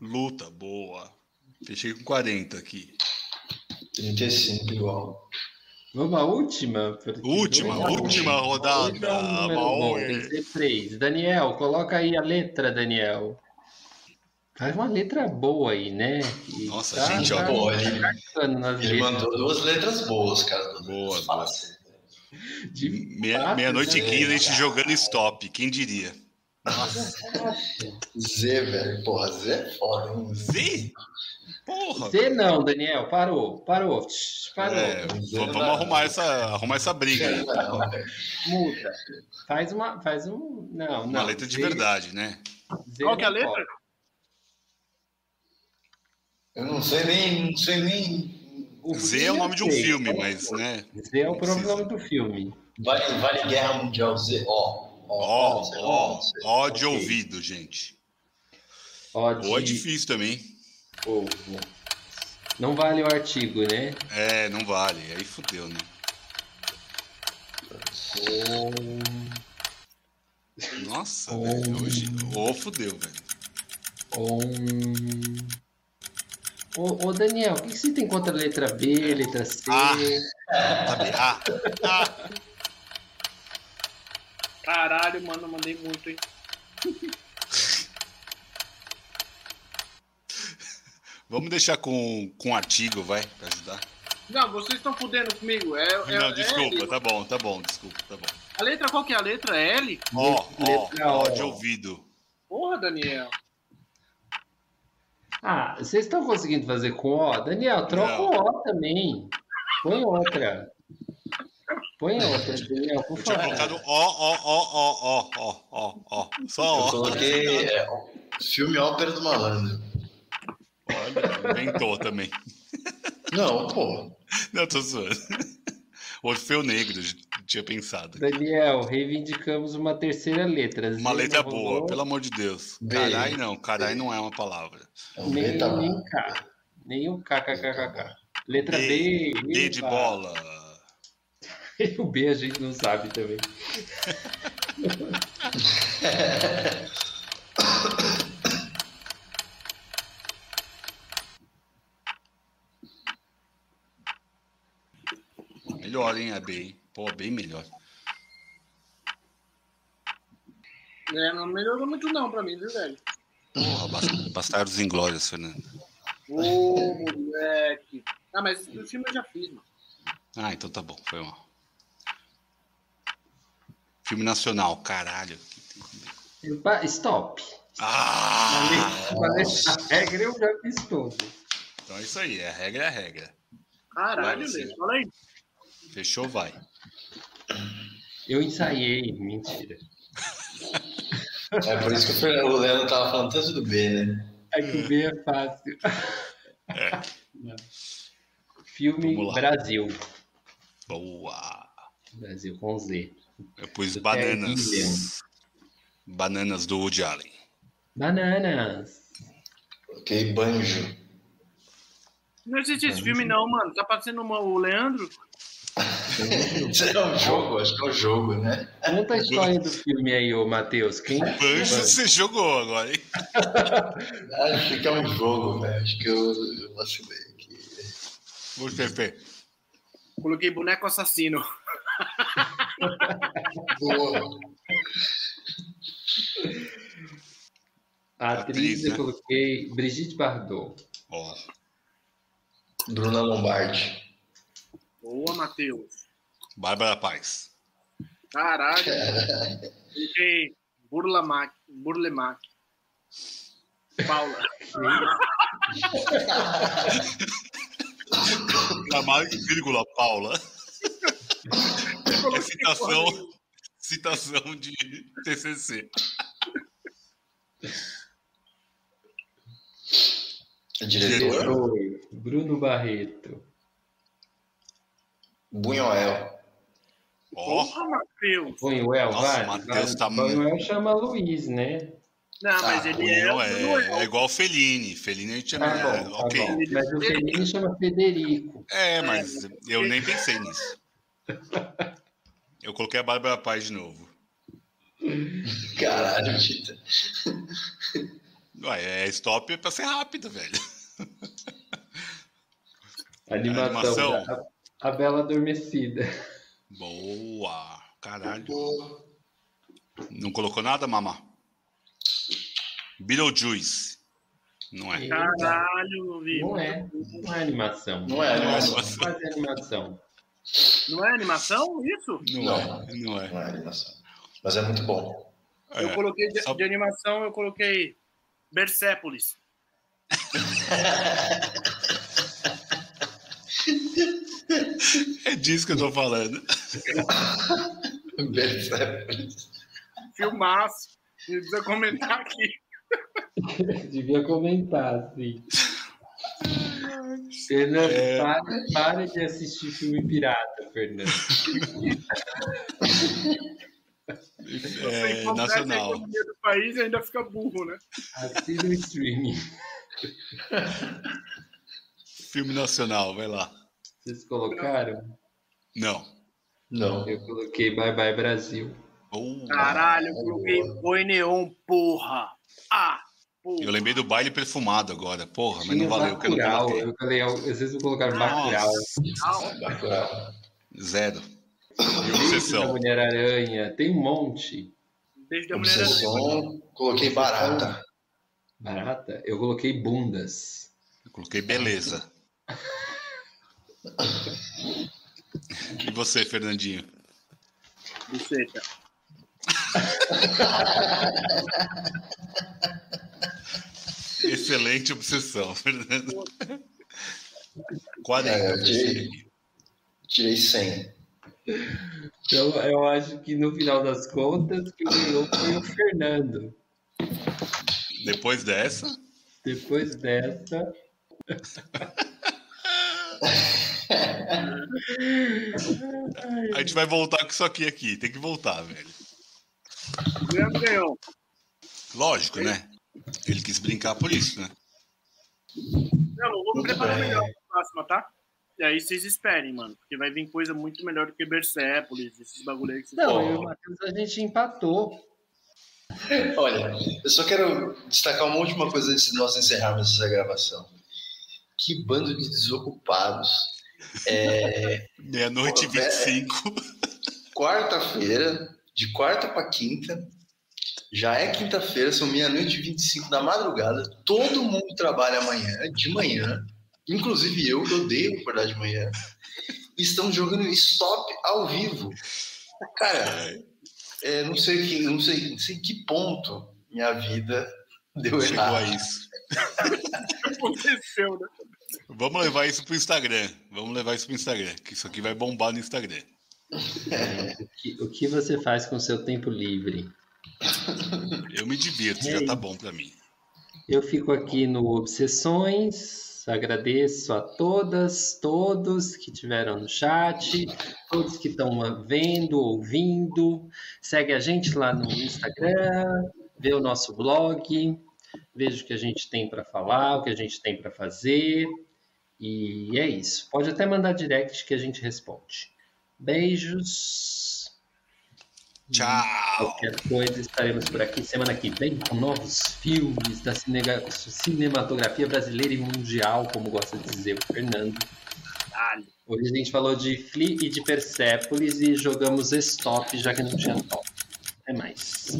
Luta, boa. Fechei com 40 aqui. 35 igual. Vamos à última? Última, um. última rodada. Dois a número bom, Maui. Tem que ser três. Daniel, coloca aí a letra, Daniel. Faz uma letra boa aí, né? Que Nossa, gente, ó, pô, ele- Ele mandou duas letras boas, cara. Duas Boas, letras fáceis. de Meia- Meia-noite e né? 15 a gente jogando stop, quem diria? Z, velho. Porra, Z é foda, hein? Z? Porra! Z não, Daniel, parou, parou, parou. É, vamos arrumar essa, arrumar essa briga aí. Muda. Faz uma, faz um, não, Uma não. letra de Z- verdade, né? Z Qual que é a letra? pode. Eu não sei nem. Não sei nem. O Z é o nome de um sei. filme, mas, né? Z é o próprio nome do filme. Vale, vale Guerra Mundial Z. Ó. Ó, ó, ó de Ok. ouvido, gente. Ó, de Ou é difícil também. ovo. Não vale o artigo, né? É, não vale. Aí fudeu, né? Nossa, velho. Hoje. Ô, fudeu, velho. Om. Ô, ô, Daniel, o que que você tem contra a letra B, letra C? Ah. Sabe? Ah, ah. Caralho, mano, eu mandei muito, hein? Vamos deixar com, com artigo, vai, pra ajudar. Não, vocês estão fudendo comigo. É, é, Não, é desculpa, L. tá bom, tá bom, desculpa, tá bom. A letra qual que é a letra? É L? Ó, ó, de ouvido. Porra, Daniel. Ah, vocês estão conseguindo fazer com O? Daniel, troca Não. o O também. Põe outra. Põe outra, Daniel, por Eu tinha favor. colocado ó, ó, ó, ó, ó, ó, ó, ó. Só Eu ó. coloquei é, filme Ópera do Malandro. Olha, inventou também. Não, pô. Não, tô zoando. Orfeu Negro, tinha pensado. Daniel, reivindicamos uma terceira letra. Z Uma letra boa, rolou, pelo amor de Deus. B. Carai não, carai não é uma palavra. Nem, B tá nem bom. K. Nem o KKKKK. Letra B, B. B de bola. o B a gente não sabe também. Melhor, hein, a B, hein? Pô, bem melhor. É, não melhorou muito não pra mim, viu, velho? Porra, Bas- Bastardos Inglórios, Fernando. Ô, moleque. Ah, mas o filme eu já fiz, mano. Ah, então tá bom, foi mal. Filme nacional, caralho. Stop. Ah! A regra eu já fiz tudo. Então é isso aí, a regra é a regra. Caralho, Vai, velho. Fala aí. Fechou, vai. Eu ensaiei, mentira. É por isso que o Leandro tava falando tanto do B, né? É que o B é fácil. É. Filme. Brasil. Boa. Brasil com Z. Eu pus Do bananas. Bananas do Woody Allen. Bananas. Ok, banjo. Não existe esse filme, não, mano. Tá parecendo uma- o Leandro? Isso é um jogo, acho que é um jogo, né? Conta a história do filme aí, ô Matheus. Quem? Banjo você jogou agora, hein? Acho que é um jogo, velho. Acho que eu, eu vacilei aqui. Você, Fê. Coloquei boneco assassino. Boa. A atriz, Atriz, eu né? coloquei Brigitte Bardot. Ó, Bruna Lombardi. Boa, Matheus. Bárbara Paz. Caralho. Coloquei Burlamac. Burlemac. Paula. Camargo, vírgula, Paula. É citação, citação de TCC. Diretor. Bruno Barreto. Bunhoel. Ó, Porra, Matheus. Nossa, vai. Matheus tá Buñuel chama Luiz, né? Não, mas Ah, ele é. o é, é igual Fellini. Fellini a gente chama. Tá é, bom, tá ok. bom. Mas o Fellini chama Federico. É, mas eu nem pensei nisso. Eu coloquei a Bárbara Paz de novo. Caralho, Tita. Ué, é stop pra ser rápido, velho. Animação. Animação. A, a Bela Adormecida. Boa. Caralho. Boa. Não colocou nada, Mama? Beetlejuice. Não é. Caralho, viu? Não é. Não é animação. Não é animação. animação. Quase animação. Não é animação isso? Não, Não. é. Não é. Não é animação. Mas é muito bom. Eu É. coloquei de, Só- de animação, eu coloquei Bersépolis. É disso que eu tô falando. Filmaço. Não precisa comentar aqui. Devia comentar, sim. Fernando, É. pare, pare de assistir filme pirata, Fernando. Você É, empobrece a nacional. economia do país e ainda fica burro, né? Assista o streaming. Filme nacional, vai lá. Vocês colocaram? Não. Não. Eu coloquei Bye Bye Brasil. Boa. Caralho, eu coloquei Boi Neon, porra. Ah, porra. Eu lembrei do baile perfumado agora. Porra, mas não valeu eu. Eu falei, às vezes eu colocaram. Bacurau. Bacurau. Zero. Beijo da Obsessão. Mulher-Aranha. Tem um monte. Beijo da mulher Obsessão. Coloquei barata. Barata. Eu coloquei bundas. Eu coloquei beleza. E você, Fernandinho? Buceta. Excelente obsessão, Fernando. 40. É, eu tirei. Tirei 100. Então, eu acho que no final das contas, quem ganhou foi o Fernando. Depois dessa, Depois dessa. a gente vai voltar com isso aqui aqui. Tem que voltar, velho. Ganhou. Lógico, né? Ele quis brincar por isso, né? Não, eu vou preparar melhor pra próxima, tá? E aí vocês esperem, mano. Porque vai vir coisa muito melhor do que Bersépolis, esses bagulho aí que vocês Não, eu e o Matheus a gente empatou. Olha, eu só quero destacar uma última coisa antes de nós encerrarmos essa gravação. Que bando de desocupados. É, Meia-noite e Pô, velho. 25. quarta-feira, de quarta para quinta, já é quinta-feira, são meia-noite e 25 da madrugada. Todo mundo trabalha amanhã, de manhã, inclusive eu, que odeio acordar de manhã. E estão jogando stop ao vivo. Cara, é, não sei que, não sei, não sei em que ponto minha vida deu Chegou errado. a isso. aconteceu, né? Vamos levar isso pro Instagram. Vamos levar isso pro Instagram. Que isso aqui vai bombar no Instagram. O que, o que você faz com o seu tempo livre? Eu me divirto, já tá bom pra mim. Eu fico aqui no Obsessões. Agradeço a todas, todos que tiveram no chat, todos que estão vendo, ouvindo. Segue a gente lá no Instagram, vê o nosso blog, veja o que a gente tem para falar, o que a gente tem para fazer. E é isso. Pode até mandar direct que a gente responde. Beijos. Tchau. Qualquer coisa, estaremos por aqui semana que vem com novos filmes da cinematografia brasileira e mundial, como gosta de dizer o Fernando. Hoje a gente falou de Flea e de Persepolis e jogamos Stop, já que não tinha top. Até mais.